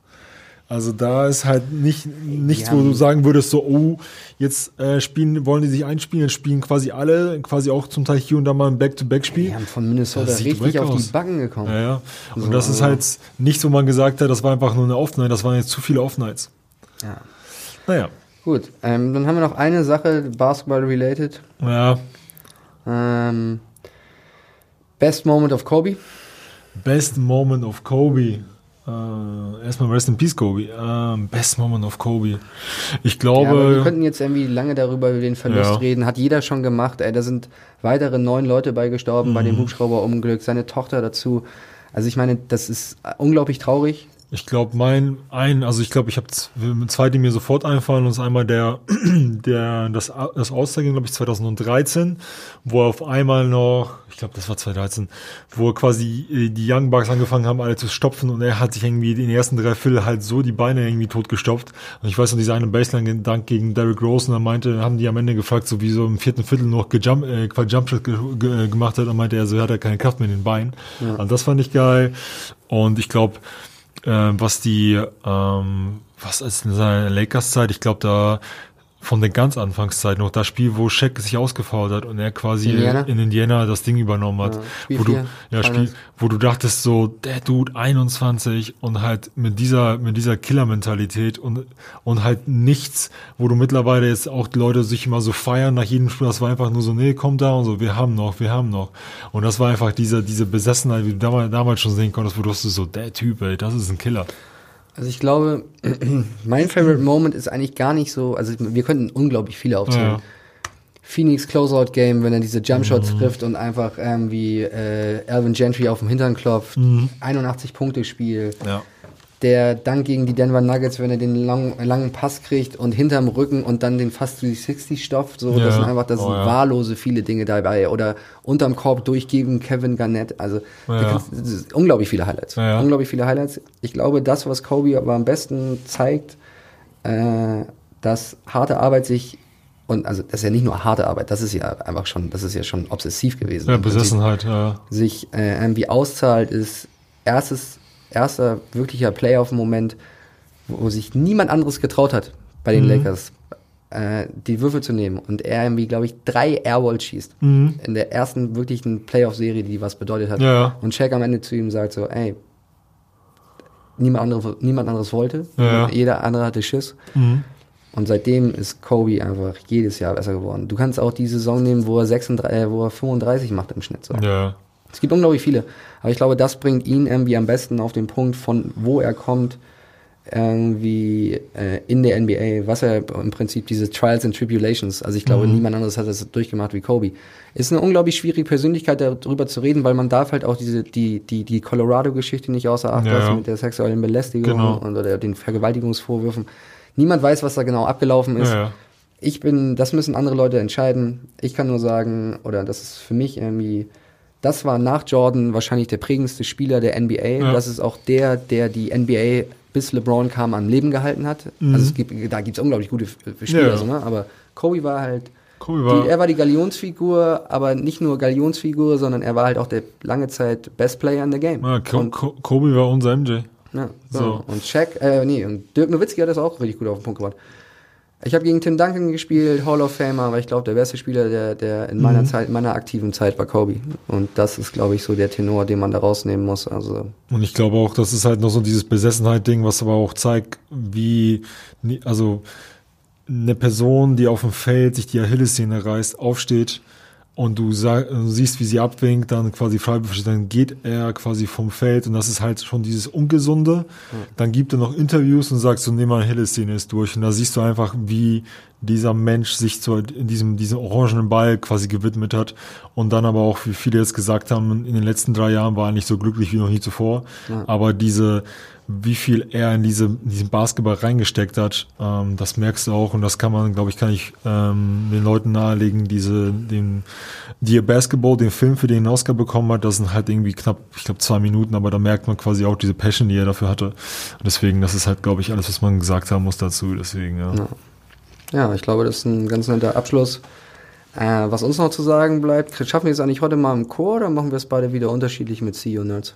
Also da ist halt nicht nichts, Die wo du sagen würdest, so, oh, jetzt äh, spielen, wollen die sich einspielen, jetzt spielen quasi alle, quasi auch zum Teil hier und da mal ein Back-to-Back-Spiel. Die haben von Minnesota richtig auf aus. die Backen gekommen. Ja, ja. Und So, das ist halt nichts, wo man gesagt hat, das war einfach nur eine Off-Night, das waren jetzt zu viele Off-Nights. Ja. Naja. Gut, ähm, dann haben wir noch eine Sache, Basketball-related. Ja. Ähm, Best Moment of Kobe. Best Moment of Kobe. Äh, erstmal Rest in Peace, Kobe. Ähm, best Moment of Kobe. Ich Ja, aber wir glaube. könnten jetzt irgendwie lange darüber über den Verlust Ja. reden. Hat jeder schon gemacht. Ey, da sind weitere neun Leute bei gestorben bei dem Mhm. Hubschrauberunglück. Seine Tochter dazu. Also ich meine, das ist unglaublich traurig. Ich glaube, mein ein, also ich glaube, ich habe zwei, die mir sofort einfallen. Und das ist einmal der, [CLEARS THROAT] der das, das All-Star-Game, glaube ich, 2013, wo er auf einmal noch, ich glaube, das war 2013, wo quasi äh, die Young Bucks angefangen haben, alle zu stopfen und er hat sich irgendwie in den ersten drei Viertel halt so die Beine irgendwie tot gestopft. Und ich weiß noch, dieser eine Baseline-Dank gegen Derrick Rose, und dann meinte, haben die am Ende gefragt, so wie so im vierten Viertel noch gejump, äh, quasi Jumpshot ge ge gemacht hat, und meinte er, so hat er keine Kraft mehr in den Beinen. Also das fand ich geil. Und ich glaube, äh, was die, ähm, was ist in seiner Lakers-Zeit, ich glaube, da von der ganz Anfangszeit noch das Spiel, wo Shaq sich ausgefault hat und er quasi Indiana? in Indiana das Ding übernommen hat. Ja, Spiel wo du, vier, ja, Spiel, wo du dachtest so, der Dude 21 und halt mit dieser, mit dieser Killer-Mentalität und, und halt nichts, wo du mittlerweile jetzt auch die Leute sich immer so feiern nach jedem Spiel, das war einfach nur so, nee, komm da und so, wir haben noch, wir haben noch. Und das war einfach diese, diese Besessenheit, wie du damals, damals schon sehen konntest, wo du so, der Typ, ey, das ist ein Killer. Also ich glaube, [CLEARS THROAT] mein Favorite Moment ist eigentlich gar nicht so, also wir könnten unglaublich viele aufzählen. Ja. Mhm. Phoenix Closeout Game, wenn er diese Jumpshots trifft und einfach irgendwie äh, Alvin Gentry auf dem Hintern klopft. 81 Punkte Spiel. Ja. Der Dank gegen die Denver Nuggets, wenn er den lang, langen Pass kriegt und hinterm Rücken und dann den fast 360 stopft. So, Ja. das sind einfach, das Oh, sind ja. wahllose viele Dinge dabei. Oder unterm Korb durchgeben, Kevin Garnett. Also Ja. kannst- unglaublich viele Highlights. Unglaublich viele Highlights. Ich glaube, das, was Kobe aber am besten zeigt, äh, dass harte Arbeit sich und also das ist ja nicht nur harte Arbeit, das ist ja einfach schon, das ist ja schon obsessiv gewesen. Ja, Besessenheit, ja. sich äh, irgendwie auszahlt, ist erstes, erster wirklicher Playoff-Moment, wo sich niemand anderes getraut hat bei Mhm. den Lakers, äh, die Würfel zu nehmen. Und er irgendwie, glaube ich, drei Airballs schießt. Mhm. In der ersten wirklichen Playoff-Serie, die was bedeutet hat. Ja, ja. Und Shaq am Ende zu ihm sagt so, ey, niemand, andere, niemand anderes wollte. Ja, ja. Jeder andere hatte Schiss. Mhm. Und seitdem ist Kobe einfach jedes Jahr besser geworden. Du kannst auch die Saison nehmen, wo er, 36, äh, wo er 35 macht im Schnitt. So. Ja. Es gibt unglaublich viele. Aber ich glaube, das bringt ihn irgendwie am besten auf den Punkt, von wo er kommt, irgendwie äh, in der NBA, was er im Prinzip diese Trials and Tribulations, also ich glaube, niemand anderes hat das durchgemacht wie Kobe. Ist eine unglaublich schwierige Persönlichkeit, darüber zu reden, weil man darf halt auch diese, die, die, die Colorado-Geschichte nicht außer Acht Ja, lassen ja. mit der sexuellen Belästigung Genau. und oder den Vergewaltigungsvorwürfen. Niemand weiß, was da genau abgelaufen ist. Ja. Ich bin, das müssen andere Leute entscheiden. Ich kann nur sagen, oder das ist für mich irgendwie, das war nach Jordan wahrscheinlich der prägendste Spieler der NBA. Ja. Das ist auch der, der die NBA bis LeBron kam am Leben gehalten hat. Also es gibt, da gibt es unglaublich gute Spieler, Mhm. Ja. so, ne? aber Kobe war halt, Kobe war, die, er war die Galionsfigur, aber nicht nur Galionsfigur, sondern er war halt auch der lange Zeit Best Player in the Game. ja, Ko und, Ko Kobe war unser MJ. ja, so. So. und Shaq, äh, nee, und Dirk Nowitzki hat das auch richtig gut auf den Punkt gebracht. Ich habe gegen Tim Duncan gespielt, Hall of Famer, aber ich glaube, der beste Spieler, der, der in Mhm. meiner Zeit, in meiner aktiven Zeit war Kobe. Und das ist, glaube ich, so der Tenor, den man da rausnehmen muss. Also, Und ich glaube auch, das ist halt noch so dieses Besessenheit-Ding, was aber auch zeigt, wie, also eine Person, die auf dem Feld sich die Achillessehne reißt, aufsteht und du, sag, du siehst, wie sie abwinkt, dann quasi Freiwurf, dann geht er quasi vom Feld und das ist halt schon dieses Ungesunde. Dann gibt er noch Interviews und sagt so, nee, meine Achillessehne ist durch. Und da siehst du einfach, wie dieser Mensch sich zu in diesem, diesem orangenen Ball quasi gewidmet hat und dann aber auch, wie viele jetzt gesagt haben, in den letzten drei Jahren war er nicht so glücklich wie noch nie zuvor. Aber diese, wie viel er in diese, in diesen Basketball reingesteckt hat, ähm, das merkst du auch und das kann man, glaube ich, kann ich ähm, den Leuten nahelegen, diese, den, Dear Basketball, den Film, für den Oscar bekommen hat, das sind halt irgendwie knapp, ich glaube, zwei Minuten, aber da merkt man quasi auch diese Passion, die er dafür hatte. Und deswegen, das ist halt, glaube ich, alles, was man gesagt haben muss dazu. Deswegen, ja. Ja. ja, ich glaube, das ist ein ganz netter Abschluss. Äh, was uns noch zu sagen bleibt, schaffen wir es eigentlich heute mal im Chor oder machen wir es beide wieder unterschiedlich mit Nerds?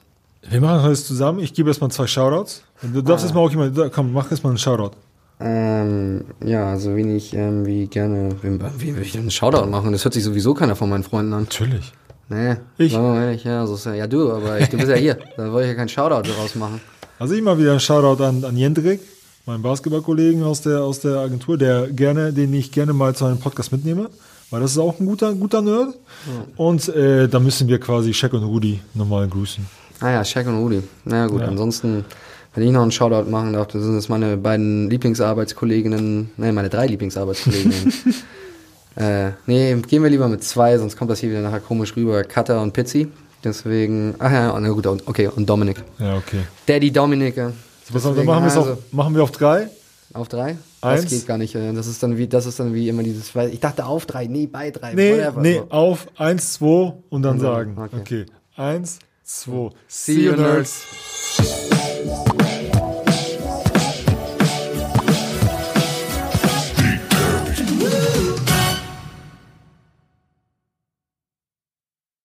Wir machen heute zusammen. Ich gebe erstmal zwei Shoutouts. Du darfst jetzt mal auch jemand, komm, mach erstmal einen Shoutout. Ähm, ja, so wenig ähm, wie gerne. Wie, wie will ich denn einen Shoutout machen? Das hört sich sowieso keiner von meinen Freunden an. Natürlich. Nee, Ich. ehrlich, ja, so ist ja, ja du, aber ich, du bist ja hier. Da wollte ich ja keinen Shoutout daraus machen. Also ich mal wieder einen Shoutout an, an Jendrik, meinen Basketballkollegen aus der, aus der Agentur, der gerne, den ich gerne mal zu einem Podcast mitnehme, weil das ist auch ein guter, guter Nerd. Und äh, da müssen wir quasi Shaq und Rudi nochmal grüßen. Ah ja, Shaq und Rudi. Na ja, gut, Ja. ansonsten, wenn ich noch einen Shoutout machen darf, das sind jetzt meine beiden Lieblingsarbeitskolleginnen, nein, meine drei Lieblingsarbeitskolleginnen. [LAUGHS] äh, nee, gehen wir lieber mit zwei, sonst kommt das hier wieder nachher komisch rüber. Cutter und Pizzi. Deswegen, ach ja, na gut, okay, und Dominik. Ja, okay. Daddy Dominik. Was dann deswegen, machen also, auf, machen wir auf drei? Auf drei? Eins. Das geht gar nicht. äh, Das ist dann wie, das ist dann wie immer dieses, ich dachte auf drei, nee, bei drei. Nee, whatever. nee, So. auf eins, zwei und dann Und dann, sagen. okay. Okay. Eins, zwei. See you, nerds.